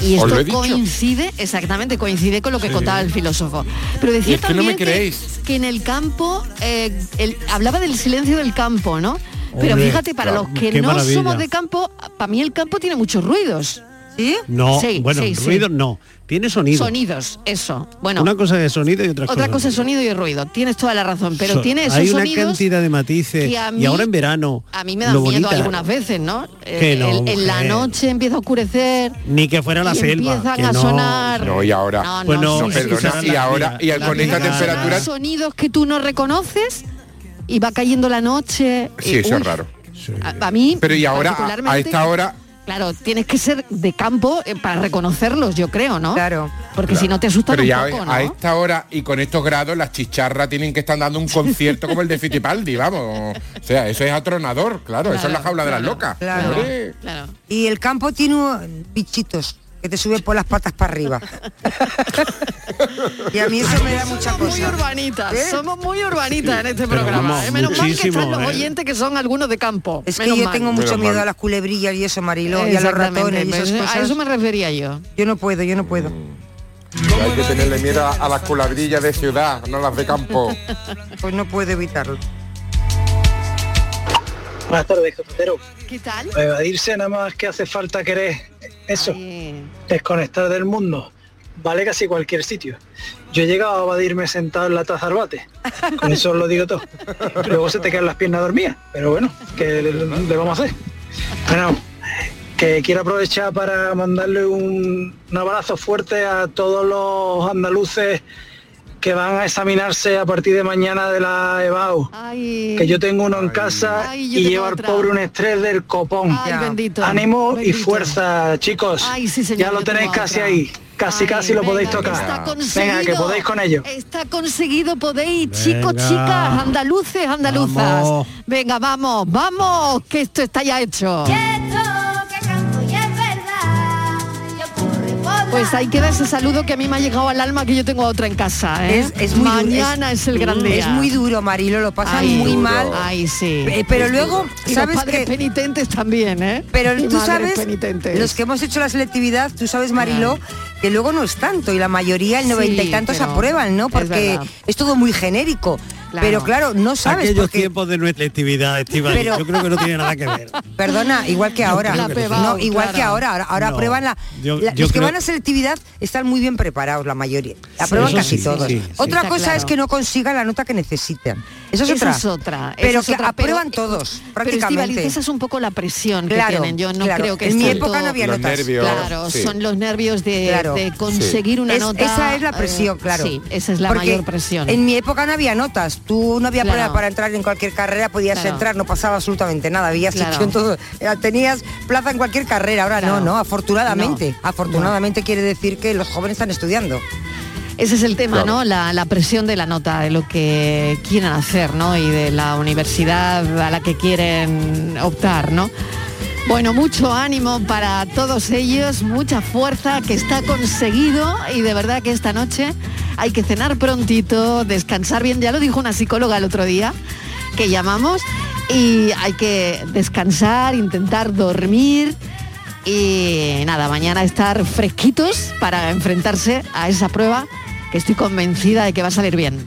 y esto coincide, exactamente, coincide con lo que
Sí.
contaba el filósofo. Pero decía
Y es que no
también
me creéis.
que en el campo, eh, el- hablaba del silencio del campo, ¿no? Pero
Hombre,
fíjate, para
claro,
los que no
maravilla.
somos de campo, para mí el campo tiene muchos ruidos. ¿Sí?
No,
Sí,
bueno,
sí, sí.
ruido no. Tiene sonido.
Sonidos, eso. Bueno,
Una cosa es sonido y otra,
otra cosa es sonido y ruido. Tienes toda la razón, pero
So-
tiene esos
Hay una
sonidos
cantidad de matices.
mí-
y ahora en verano.
A mí me da miedo
bonita-
algunas veces, ¿no?
Que
Eh,
no,
el- en la noche empieza a oscurecer.
Ni que fuera la
y
selva.
empiezan
que
a
no.
sonar.
No, y ahora.
No, no,
Pues no,
sí,
no,
sí,
perdona,
sí,
y ahora, y al- con esta temperatura.
sonidos que tú no reconoces y va cayendo la noche.
Sí,
y,
eso
uy,
es raro.
A, a mí.
Pero y ahora, a- esta hora,
Claro, tienes que ser de campo eh, para reconocerlos, yo creo, ¿no? Claro. Porque si no te asustan
Pero
un
ya
poco, ¿no?
a esta hora y con estos grados las chicharras tienen que estar dando un concierto como el de Fittipaldi, vamos. O sea, eso es atronador, claro, eso es la jaula de las locas.
Claro. Y el campo tiene un- bichitos que te suben por las patas para arriba. <laughs> y a mí eso me da mucha
Somos
cosa.
muy urbanitas,
¿Eh?
somos muy urbanitas en este
Pero
programa. ¿eh? Menos mal que están los
¿eh?
oyentes que son algunos de campo.
Es que
Menos
yo
mal.
tengo mucho miedo a las culebrillas y eso, Mariló, y a los ratones y esas
pues,
cosas.
A eso me refería yo.
Yo no puedo, yo no puedo.
Hay que tenerle miedo a las culabrillas de ciudad, no las de campo.
Pues no puedo evitarlo.
Buenas tardes, cafetero.
¿Qué tal?
Para evadirse nada más que hace falta querer eso, desconectar del mundo. Vale casi cualquier sitio. Yo he llegado a evadirme sentado en la taza al bate. Con eso lo digo todo. Luego se te quedan las piernas dormidas. Pero bueno, ¿qué le, le vamos a hacer? Bueno, que quiero aprovechar para mandarle un, un abrazo fuerte a todos los andaluces que van a examinarse a partir de mañana de la EBAU. Que yo tengo uno en casa
Ay,
y lleva al pobre un estrés del copón.
Ay, bendito,
Ánimo y fuerza, chicos.
Ay, sí, señor,
ya lo tenéis casi
otra.
ahí. Casi, casi lo podéis tocar.
Está
Venga, que podéis con ello.
Está conseguido, podéis, chicos, chicas, andaluces, andaluzas.
Vamos.
Venga, vamos, vamos, que esto está ya hecho. Pues ahí queda ese saludo que a mí me ha llegado al alma que yo tengo a otra en casa. ¿eh?
Es, es muy du-
Mañana es, el gran día.
Es muy duro, Marilo, lo pasan
Ay,
muy
duro.
mal.
Ay, sí.
Eh, pero luego,
Y
¿sabes
los padres
que
penitentes también, ¿eh?
Pero <laughs>
Y
tú sabes,
penitentes.
los que hemos hecho la selectividad, tú sabes, Marilo, que luego no es tanto y la mayoría, el
Sí,
noventa y tantos aprueban, ¿no? Porque es, todo muy genérico.
Claro.
Pero claro, no sabes
Aquellos
porque
tiempos de nuestra actividad, Estivali,
Pero-
yo creo que no tiene nada que ver. <laughs>
Perdona, igual que ahora.
no.
No, igual
claro.
que ahora. Ahora, ahora
No,
la.
yo-
la-
yo
los que van a selectividad están muy bien preparados, la mayoría. Casi
sí,
todos.
sí, sí.
Otra cosa
claro.
es que no consigan la nota que necesitan. Eso es
Esa
otra.
es otra.
Pero
esa
que aprueban
pero-
todos,
Pero Estíbaliz,
prácticamente.
esa es un poco la presión que
Claro,
tienen. Yo no
claro.
creo que
En mi época no había
Los
notas.
nervios,
Claro,
sí.
son los nervios de,
Claro.
de conseguir una
Es-
nota.
Esa es la
eh,
presión, claro.
Sí, esa es la
Porque
mayor presión.
En mi época no había notas. Tú no había
Claro.
para entrar en cualquier carrera, podías
Claro.
entrar, no pasaba absolutamente nada. Había
Claro.
en todo. eh, Tenías plaza en cualquier carrera. Ahora
Claro.
no, no, afortunadamente.
No.
Afortunadamente quiere decir que los jóvenes están estudiando.
Ese es el tema, ¿no? La, la presión de la nota, de lo que quieren hacer, ¿no? Y de la universidad a la que quieren optar, ¿no? Bueno, mucho ánimo para todos ellos, mucha fuerza que está conseguido y de verdad que esta noche hay que cenar prontito, descansar bien, ya lo dijo una psicóloga el otro día que llamamos y hay que descansar, intentar dormir y nada, mañana estar fresquitos para enfrentarse a esa prueba que estoy convencida de que va a salir bien.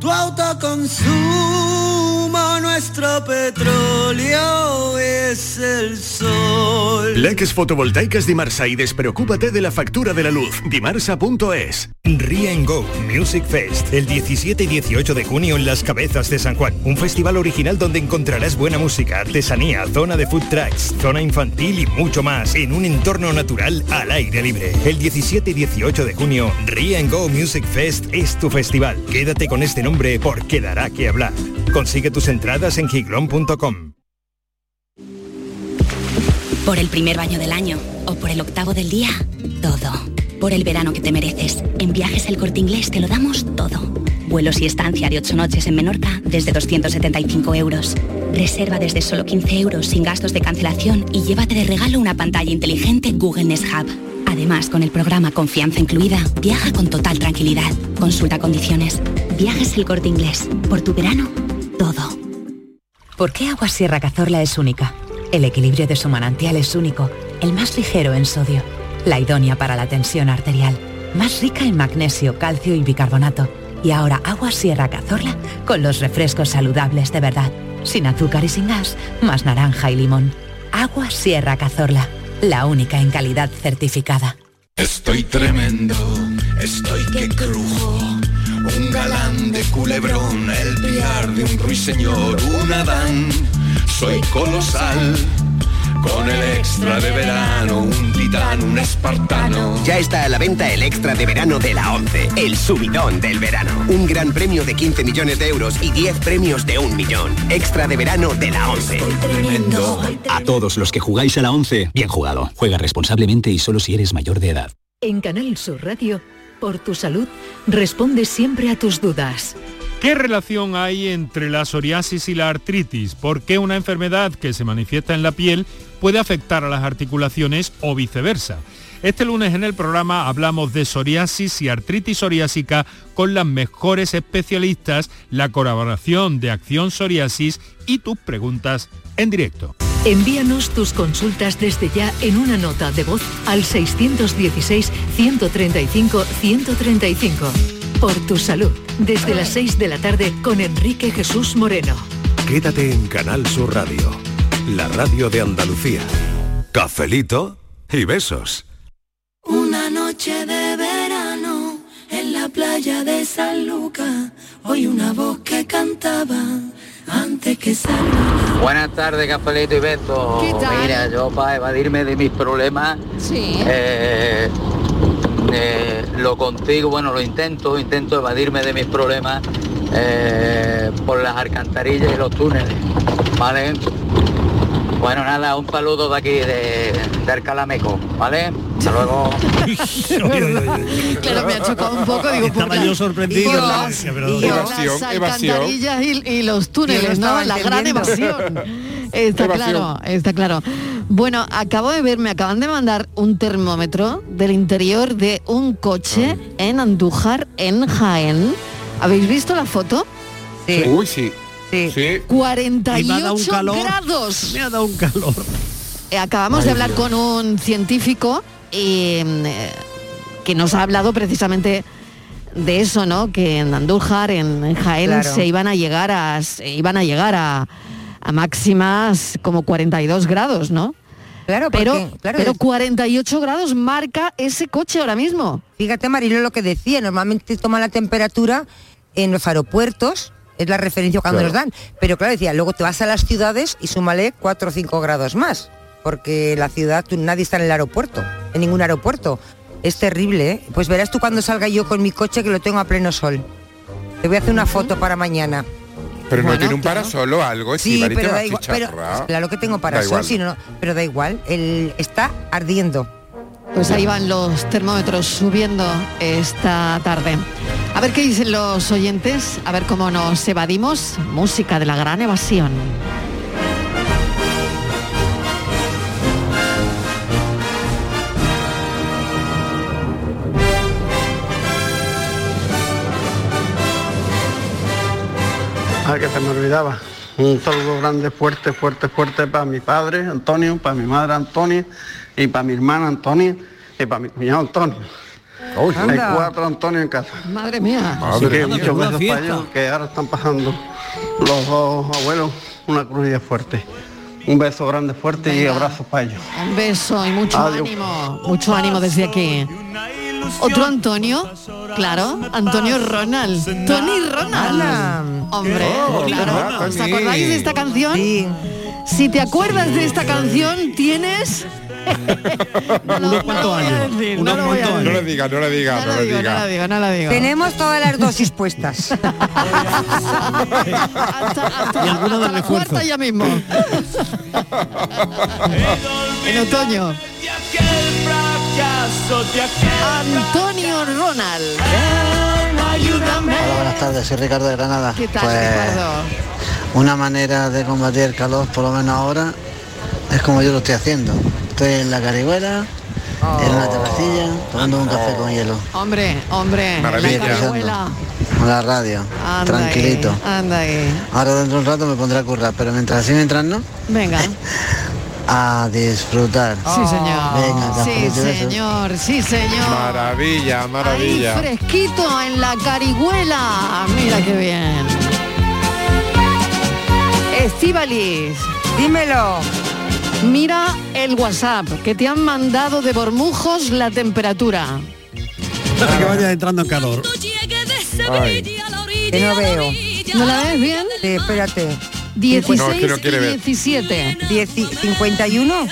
tu autoconsumo, nuestro petróleo es el sol.
Leques fotovoltaicas Dimarsa y despreocúpate de la factura de la luz. Dimarsa.es.
Ría and Go Music Fest, el 17 y 18 de junio en Las Cabezas de San Juan. Un festival original donde encontrarás buena música, artesanía, zona de food trucks, zona infantil y mucho más en un entorno natural al aire libre. El 17 y 18 de junio, Ría and Go Music Fest es tu festival. Quédate con este nombre porque dará que hablar. Consigue tus entradas en giglón.com.
Por el primer baño del año o por el octavo del día, todo. Por el verano que te mereces. En Viajes El Corte Inglés te lo damos todo. Vuelos y estancia de 8 noches en Menorca desde 275 euros. Reserva desde solo 15 euros sin gastos de cancelación y llévate de regalo una pantalla inteligente Google Nest Hub. Además, con el programa Confianza Incluida, viaja con total tranquilidad. Consulta condiciones. Viajes El Corte Inglés. Por tu verano, todo.
¿Por qué Agua Sierra Cazorla es única? El equilibrio de su manantial es único, el más ligero en sodio, la idónea para la tensión arterial, más rica en magnesio, calcio y bicarbonato. Y ahora Agua Sierra Cazorla con los refrescos saludables de verdad, sin azúcar y sin gas, más naranja y limón. Agua Sierra Cazorla, la única en calidad certificada.
Estoy tremendo, estoy que crujo. Un galán de culebrón, el piar de un ruiseñor, un Adán. Soy colosal, con el extra de verano, un titán, un espartano.
Ya está a la venta el extra de verano de la 11, el subidón del verano. Un gran premio de 15 millones de euros y 10 premios de un millón. Extra de verano de la 11.
A todos los que jugáis a la 11, bien jugado. Juega responsablemente y solo si eres mayor de edad.
En Canal Sur Radio, por tu salud, responde siempre a tus dudas.
¿Qué relación hay entre la psoriasis y la artritis? ¿Por qué una enfermedad que se manifiesta en la piel puede afectar a las articulaciones o viceversa? Este lunes en el programa hablamos de psoriasis y artritis psoriásica con las mejores especialistas, la colaboración de Acción Psoriasis y tus preguntas en directo.
Envíanos tus consultas desde ya en una nota de voz al 616-135-135. Por tu salud, desde las 6 de la tarde con Enrique Jesús Moreno.
Quédate en Canal Sur Radio, la radio de Andalucía. Cafelito y besos.
Una noche de verano en la playa de San Lucas, oí una voz que cantaba antes que salga.
Buenas tardes, Cafelito y Beto.
¿Qué tal?
Mira, yo para evadirme de mis problemas, eh, eh, lo contigo, bueno, lo intento, intento evadirme de mis problemas eh, por las alcantarillas y los túneles, ¿vale? Bueno, nada, un saludo de aquí, de, de Alcalameco, ¿vale? Hasta luego. <laughs>
Claro, me ha chocado un poco, digo,
Estaba
la-
yo sorprendido.
por
¿no?
las-
Decía, pero
por
¿dónde-
las alcantarillas y, y los túneles,
Yo no
La gran evasión. <laughs> Está
Evasión.
claro, está claro. Bueno, acabo de ver, me acaban de mandar un termómetro del interior de un coche en Andújar, en Jaén. ¿Habéis visto la foto?
Sí.
Uy, sí.
Sí.
Sí.
48
Y me ha dado un calor.
grados.
Me ha dado un calor.
Eh, acabamos de hablar con un científico y, mm, eh, que nos ha hablado precisamente de eso, ¿no? Que en Andújar, en, en Jaén,
Claro.
se iban a llegar a se iban a llegar a, a máximas como 42 grados, ¿no?
Claro,
pero,
porque, claro,
pero
es-
48 grados marca ese coche ahora mismo.
Fíjate, Marilo, lo que decía, normalmente toma la temperatura en los aeropuertos, es la referencia cuando
Claro.
nos dan, pero claro, decía, luego te vas a las ciudades y súmale 4 o 5 grados más, porque la ciudad, tú, nadie está en el aeropuerto, en ningún aeropuerto. Es terrible, ¿eh? Pues verás tú cuando salga yo con mi coche que lo tengo a pleno sol. Te voy a hacer una foto para mañana.
Pero no tiene un parasol o algo,
Sí,
Estíbaliz, te
pero da igual. Pero, claro que tengo para
Da
sol,
igual.
sí, no, no, pero da igual. El, está ardiendo.
Pues ahí van los termómetros subiendo esta tarde. A ver qué dicen los oyentes, a ver cómo nos evadimos. Música de la gran evasión.
Que se me olvidaba. Un saludo grande, fuerte, fuerte, fuerte para mi padre Antonio, para mi madre Antonia y para mi hermana Antonia y para mi cuñado Antonio. Hay cuatro Antonio en casa.
Madre mía.
Así que muchos besos para ellos que ahora están pasando los dos abuelos una crudilla fuerte. Un beso grande, fuerte y abrazos para ellos.
Un beso y mucho
Adiós.
ánimo, mucho ánimo desde aquí. Otro Antonio, claro, Antonio Ronald. Tony Ronald. Hombre,
Oh,
claro. ¿Os acordáis de esta canción? Si te acuerdas de esta canción, tienes...
Unos cuantos años. Unos
no lo
diga, no lo diga, no,
No
lo
la digo, no
diga.
la digo, no la digo.
Tenemos todas las dosis puestas. <laughs>
Y algunos de
La
refuerzo.
cuarta ya mismo. en otoño. Antonio Ronald. Ayúdame.
Hola, buenas tardes, soy Ricardo de Granada.
¿Qué tal,
Pues,
Ricardo?
Una manera de combatir el calor, por lo menos ahora, es como yo lo estoy haciendo. Estoy en la carihuela, en una terracilla, tomando un café con hielo.
Hombre, hombre,
Maravilla.
la carihuela.
Con la radio,
Anda
tranquilito.
ahí, anda ahí.
Ahora dentro de un rato me pondré a currar, pero mientras sí, mientras no,
Venga. <laughs>
a disfrutar.
Sí, señor.
Venga,
Sí,
besos.
señor, sí, señor.
Maravilla,
Ahí
maravilla.
fresquito en la carihuela. Mira qué bien. Estivalis.
Dímelo.
Mira el WhatsApp que te han mandado de Bormujos la temperatura.
Para que vaya entrando en calor.
Que no veo.
¿No la ves bien?
Sí, espérate.
16
No, es que no
y
ver.
17.
51.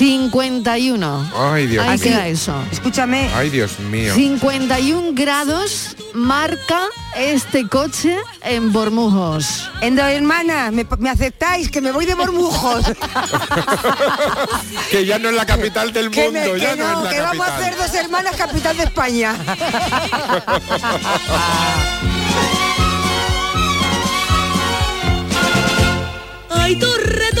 51.
Ay, Dios
Ahí
mío.
queda eso.
Escúchame.
Ay, Dios mío.
51 grados marca este coche en Bormujos.
Endo, hermana, ¿me, me aceptáis? Que me voy de Bormujos. <laughs>
Que ya no es la capital del
que
mundo,
me-
ya
que
no,
no,
es la
que vamos a hacer dos hermanas capital de España.
Ay, torre.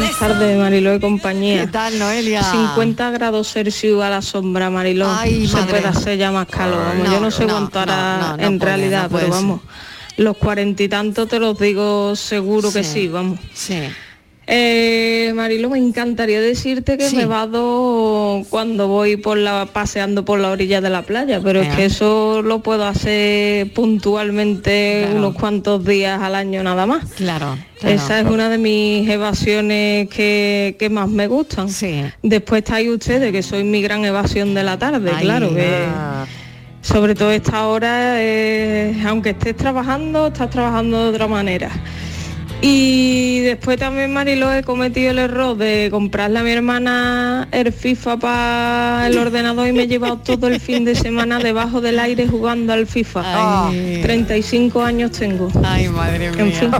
Buenas tardes, Mariló y compañía.
¿Qué tal, Noelia?
50 grados Celsius a la sombra, Mariló.
Ay,
se
madre.
puede hacer ya más calor. Vamos,
No,
yo no sé
no,
cuánto hará
no, no, no
en
puede,
realidad,
no
pero vamos. los cuarenta y tantos te los digo seguro que
sí,
vamos.
Sí.
Eh, Marilo, me encantaría decirte que
Sí.
me vado cuando voy por la paseando por la orilla de la playa, pero es que eso lo puedo hacer puntualmente unos cuantos días al año nada más.
Claro. claro.
Esa es una de mis evasiones que, que más me gustan. Después estáis ustedes, que soy mi gran evasión de la tarde,
Ay,
claro, que
ah.
sobre todo esta hora, eh, aunque estés trabajando, estás trabajando de otra manera. Y después también, Marilo, he cometido el error de comprarle a mi hermana el FIFA para el <laughs> ordenador y me he llevado todo el fin de semana debajo del aire jugando al FIFA.
Ay.
35 años tengo.
Ay, madre
En
mía.
fin.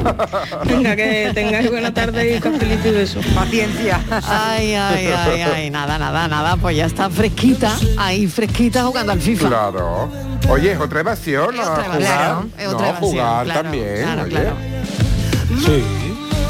Venga, que tengáis buena tarde y cafelito y besos.
Paciencia.
Ay, ay, ay, ay, nada, nada, nada, pues ya está fresquita, ahí fresquita jugando al FIFA.
Claro. Oye, es otra evasión, ¿no?
otra
Jugar.
evasión, es otra
no, jugar
claro,
también.
claro,
oye.
Sí.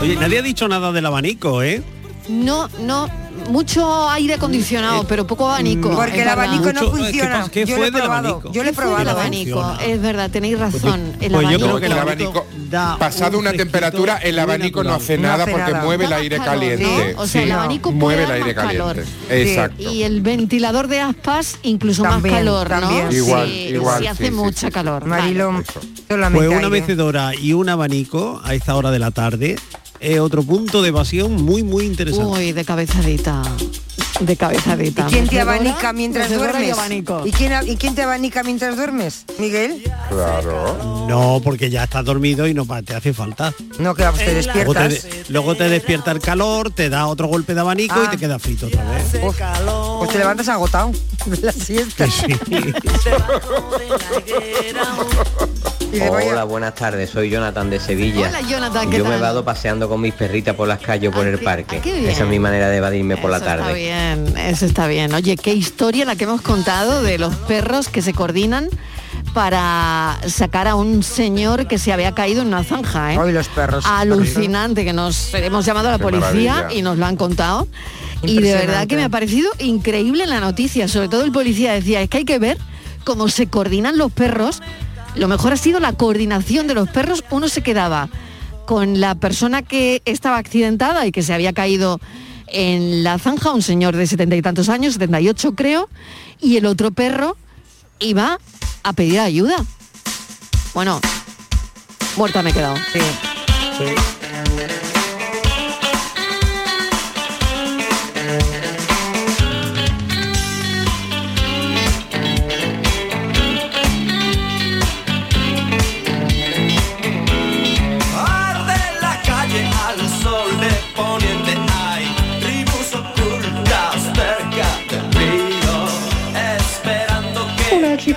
Oye, nadie ha dicho nada del abanico, ¿eh?
No, no, mucho aire acondicionado, pero poco abanico.
Porque
es
el
verdad.
abanico no
Mucho- ¿qué
funciona.
¿Qué
Yo
fue
lo he
del
probado.
abanico?
Yo lo he
¿Qué fue del
probado.
abanico,
funciona.
es verdad, tenéis razón. El
pues yo
abanico.
creo que
el
el
abanico,
abanico da
pasado
un
una temperatura, el abanico no hace nada porque mueve el aire
calor,
caliente.
¿no? O sea, el abanico
mueve el aire caliente. Exacto.
Y el ventilador de aspas incluso
También,
más calor, ¿no?
Igual,
sí,
igual,
sí hace mucha
sí.
calor.
Solamente
Pues una mecedora y un abanico a esta hora de la tarde es otro punto de evasión muy, muy interesante.
Uy, de cabezadita. De cabezadita.
¿Y quién te abanica mientras duermes? ¿Y quién, ¿Y quién te abanica mientras duermes, Miguel?
Claro.
No, porque ya estás dormido y no te hace falta.
No, que te
Luego te,
despiertas.
de- luego te despierta el calor, te da otro golpe de abanico y
Ah.
te queda frito otra vez.
Uf, pues te levantas agotado de la siesta. <laughs>
Hola, buenas tardes, soy Jonathan de Sevilla.
Hola, Jonathan, ¿qué
Yo me
tal?
vado paseando con mis perritas por las calles o por el parque.
ah, qué bien.
Esa es mi manera de evadirme por la
Eso Está
tarde.
bien, eso está bien. Oye, qué historia la que hemos contado de los perros que se coordinan para sacar a un señor que se había caído en una zanja. ¿eh?
Hoy los perros.
Alucinante, que nos hemos llamado a la
Qué
policía
maravilla.
y nos lo han contado. Y de verdad que me ha parecido increíble la noticia. Sobre todo el policía decía, es que hay que ver cómo se coordinan los perros. Lo mejor ha sido la coordinación de los perros. Uno se quedaba con la persona que estaba accidentada y que se había caído en la zanja, un señor de setenta y tantos años, 78 creo, y el otro perro iba a pedir ayuda. Bueno, muerta me he quedado.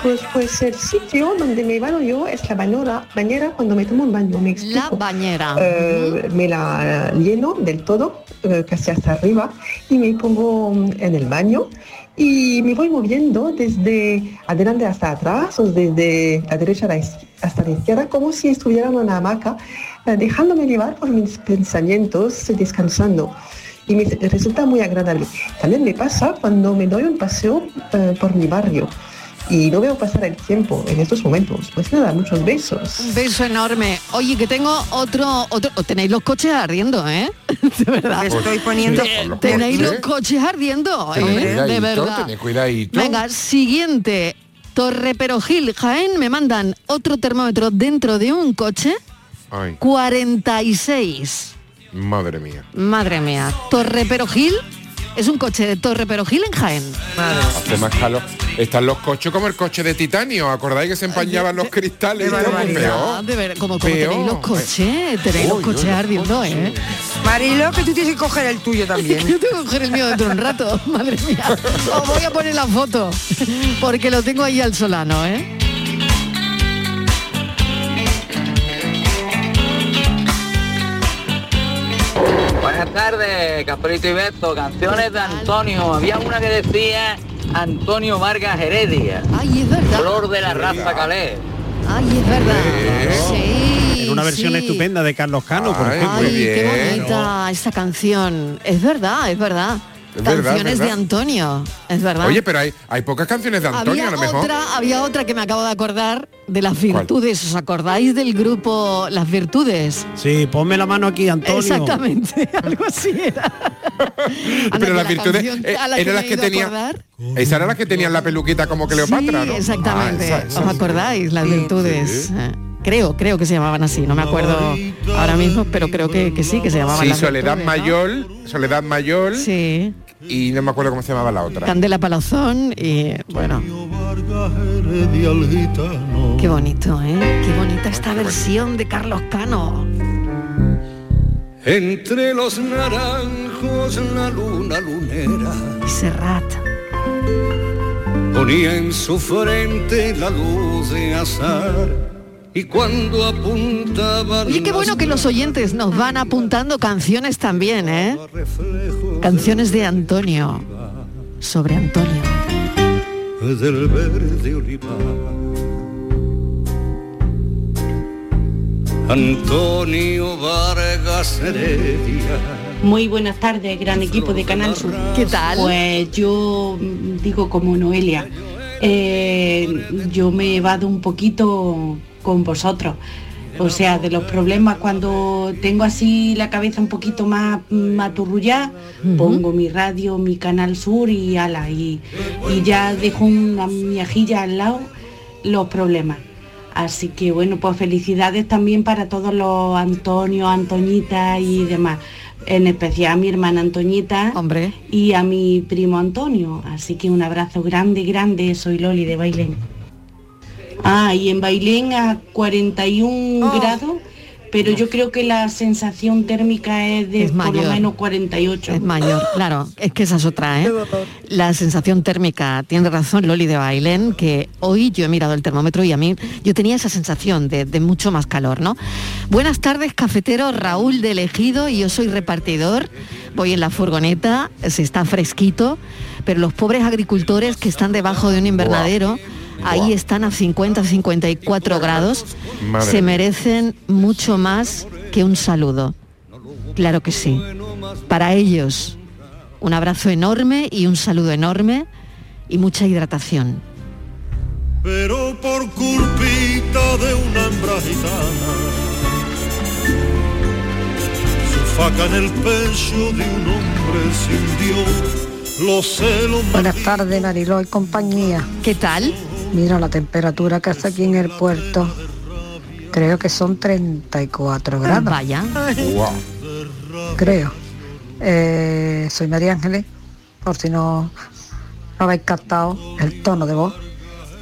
Chicos, pues el sitio donde me baño yo es la bañera, bañera cuando me tomo un baño, me explico.
La bañera.
Eh, me la lleno del todo, eh, casi hasta arriba, y me pongo mm, en el baño y me voy moviendo desde adelante hasta atrás o desde la derecha hasta la izquierda como si estuviera en una hamaca, eh, dejándome llevar por mis pensamientos, descansando. Y me resulta muy agradable. También me pasa cuando me doy un paseo eh, por mi barrio y no veo pasar el tiempo en estos momentos. Pues nada, muchos besos.
Un beso enorme. Oye, que tengo otro, otro. oh, Tenéis los coches ardiendo, ¿eh? <laughs> De verdad.
Estoy poniendo...
Tenéis los coches ardiendo, ¿eh? De verdad. Venga, siguiente. Torre Perojil, Jaén, me mandan otro termómetro dentro de un coche.
Ay,
46.
madre mía.
Madre mía. Torre Perojil es un coche de Torre Perojil en Jaén.
Hace más calor. Están los coches como el coche de titanio. ¿Acordáis que se empañaban los cristales? peor.
De ver, como, como
Peor.
tenéis los coches, tenéis los coches ardiendo, ¿eh?
Marilo, que tú tienes que coger el tuyo también. <laughs>
Yo tengo que coger el mío dentro de un rato, <laughs> madre mía. Os voy a poner la foto, porque lo tengo ahí al solano, ¿eh?
Buenas tardes, Caprito y Beto, canciones de Antonio. Había una que decía Antonio Vargas Heredia.
Ay, es verdad.
Flor de la raza calé.
Ay, es verdad. Sí.
En una versión
sí.
estupenda de Carlos Cano, por
Ay,
ejemplo.
Ay,
Muy
qué bonita esa canción. Es verdad, es verdad.
Verdad,
Canciones de. Antonio, es verdad.
Oye, pero hay, hay pocas canciones de Antonio
había
a lo mejor.
otra, había otra que me acabo de acordar de las virtudes. ¿Os acordáis del grupo Las Virtudes?
Sí, ponme la mano aquí, Antonio.
Exactamente, <laughs> algo así era. <laughs>
pero las
la
virtudes eh,
la
eran las que tenían. Esa era la que tenían la peluquita como Cleopatra,
sí,
¿no?
exactamente.
Ah, esa, esa,
¿Os acordáis? Las virtudes.
sí.
Eh, Creo, creo que se llamaban así, no me acuerdo ahora mismo, pero creo que, que sí, que se llamaban
Sí,
las
Soledad
Virtudes, ¿no?
Mayor, Soledad Mayor.
Sí.
Y no me acuerdo cómo se llamaba la otra.
Candela Palazón y bueno. Qué bonito, ¿eh? Qué bonita esta versión de Carlos Cano.
Entre los naranjos la luna lunera
Serrat.
ponía en su frente la luz de azar y cuando apuntaban
Oye, qué bueno que los oyentes nos van apuntando canciones también, ¿eh? Canciones de Antonio. Sobre Antonio.
del verde olivar. Antonio Vargas Heredia.
Muy buenas tardes, gran equipo de Canal Sur.
¿Qué tal?
Pues yo digo como Noelia, eh, yo me evado un poquito con vosotros. O sea, de los problemas cuando tengo así la cabeza un poquito más maturrullada, pongo mi radio, mi Canal Sur y ala, y, y ya dejo una miajilla al lado los problemas. Así que bueno, pues felicidades también para todos los Antonio, Antoñita y demás. En especial a mi hermana Antoñita
Hombre.
y a mi primo Antonio. Así que un abrazo grande, grande. Soy Loli de Bailén. Ah, y en Bailén a 41
Oh.
grados, pero yo creo que la sensación térmica es de
Es
por lo
mayor.
menos 48.
Es mayor, <gasps> claro, es que esa es otra, ¿eh? La sensación térmica, tiene razón Loli de Bailén, que hoy yo he mirado el termómetro y a mí yo tenía esa sensación de, de mucho más calor, ¿no? Buenas tardes, cafetero Raúl de Ejido, y yo soy repartidor, voy en la furgoneta, se está fresquito, pero los pobres agricultores que están debajo de un invernadero, ahí están a 50, 54 grados,
Madre
se merecen mucho más que un saludo. Claro que sí. Para ellos, un abrazo enorme y un saludo enorme y mucha hidratación.
Pero por culpita de una hembra gitana, su faca en el pecho de un hombre sin Dios, los celos
Buenas tardes, Mariló y compañía.
¿Qué tal?
Mira la temperatura que hace aquí en el puerto. Creo que son 34 grados.
Vaya.
Creo. Eh, soy María Ángeles, por si no, no habéis captado el tono de voz.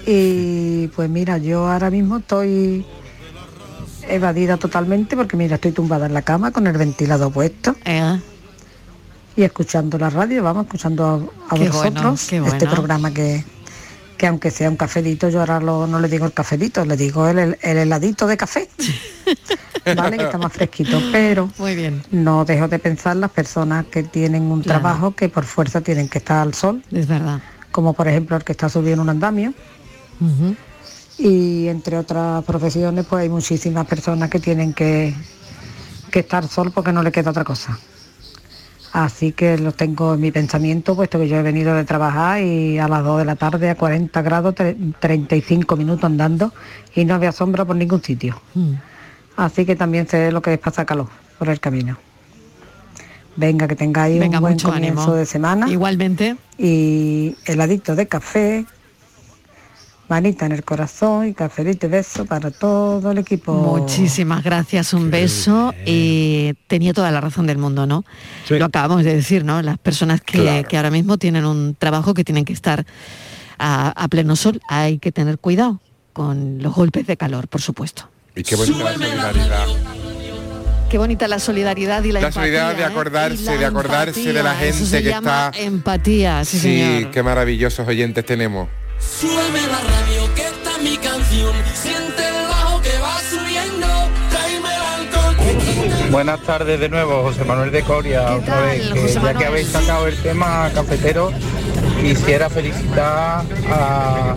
Y pues mira, yo ahora mismo estoy evadida totalmente porque mira, estoy tumbada en la cama con el ventilador puesto.
Eh.
Y escuchando la radio, vamos, escuchando a, a
Qué
vosotros
bueno, qué
este programa que, que aunque sea un cafelito, yo ahora lo- no le digo el cafelito, le digo el, el- el heladito de café. <laughs> vale, que está más fresquito, pero
Muy bien.
no dejo de pensar las personas que tienen un
Claro.
trabajo que por fuerza tienen que estar al sol,
Es verdad.
como por ejemplo el que está subiendo un andamio. Y entre otras profesiones, pues hay muchísimas personas que tienen que, que estar sol porque no le queda otra cosa. Así que lo tengo en mi pensamiento, puesto que yo he venido de trabajar y a las 2 de la tarde a 40 grados, tre- 35 minutos andando y no había sombra por ningún sitio.
Mm.
Así que también sé lo que es pasar calor por el camino. Venga, que tengáis
Venga,
un buen comienzo
ánimo.
de semana.
Igualmente.
Y heladito de café, manita en el corazón y cafelito y beso para todo el equipo.
Muchísimas gracias, un beso y tenía toda la razón del mundo, ¿no? Lo acabamos de decir, ¿no? Las personas que,
Claro.
que ahora mismo tienen un trabajo que tienen que estar a, a pleno sol, hay que tener cuidado con los golpes de calor, por supuesto.
Y qué bonita la solidaridad.
Qué bonita la solidaridad y la,
La
empatía,
solidaridad de
¿eh?
acordarse, de acordarse de la
eso
gente
se
que
llama
está.
empatía, sí,
Sí,
señor.
qué maravillosos oyentes tenemos.
Súbeme la radio que está mi canción. Siente el bajo que va subiendo. Tráeme el alcohol. <laughs>
Buenas tardes de nuevo, José Manuel de Coria, otra vez, que ya que habéis sacado el tema cafetero, quisiera felicitar a,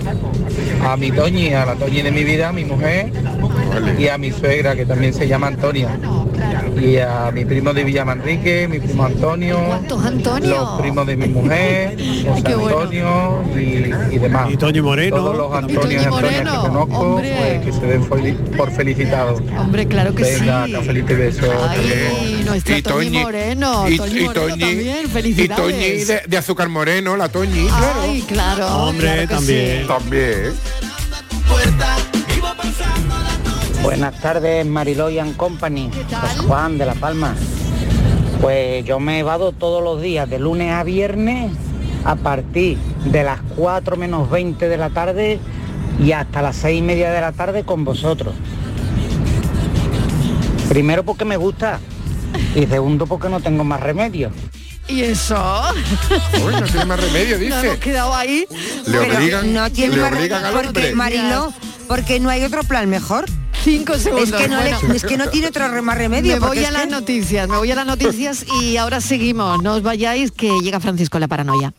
a mi Toñi, a la Toñi de mi vida, a mi mujer, y a mi suegra que también se llama Antonia y a mi primo de Villamanrique, mi primo Antonio, los primos de mi mujer, <laughs> José Antonio y, y demás.
Y Toño Moreno.
Todos los Antonios y Antonias que conozco, pues, que se den fel- por felicitados.
Hombre, claro que
Venga,
sí.
besos.
Ay, nuestra
Y
Toñi
Toñi-
Moreno,
y-
Toñi
y Toñi-
también,
Y. Toñi de, de azúcar moreno, la Toñi, claro.
Ay, claro.
Hombre,
claro
también.
sí.
También.
Buenas tardes, Mariloy and Company. José Juan de La Palma. Pues yo me he vado todos los días, de lunes a viernes, a partir de las 4 menos 20 de la tarde y hasta las 6 y media de la tarde con vosotros. Primero porque me gusta y segundo porque no tengo más remedio.
¿Y eso?
Uy, no tiene más remedio, <laughs>
No
dice.
hemos quedado ahí.
Le
Pero
obligan,
no tiene
le
más remedio porque. Mariló, porque no hay otro plan mejor.
Cinco segundos.
Es que no, le-
bueno.
es que no tiene otro más remedio.
Me voy a las
que-
noticias, me voy a las noticias y ahora seguimos. No os vayáis que llega Francisco la paranoia.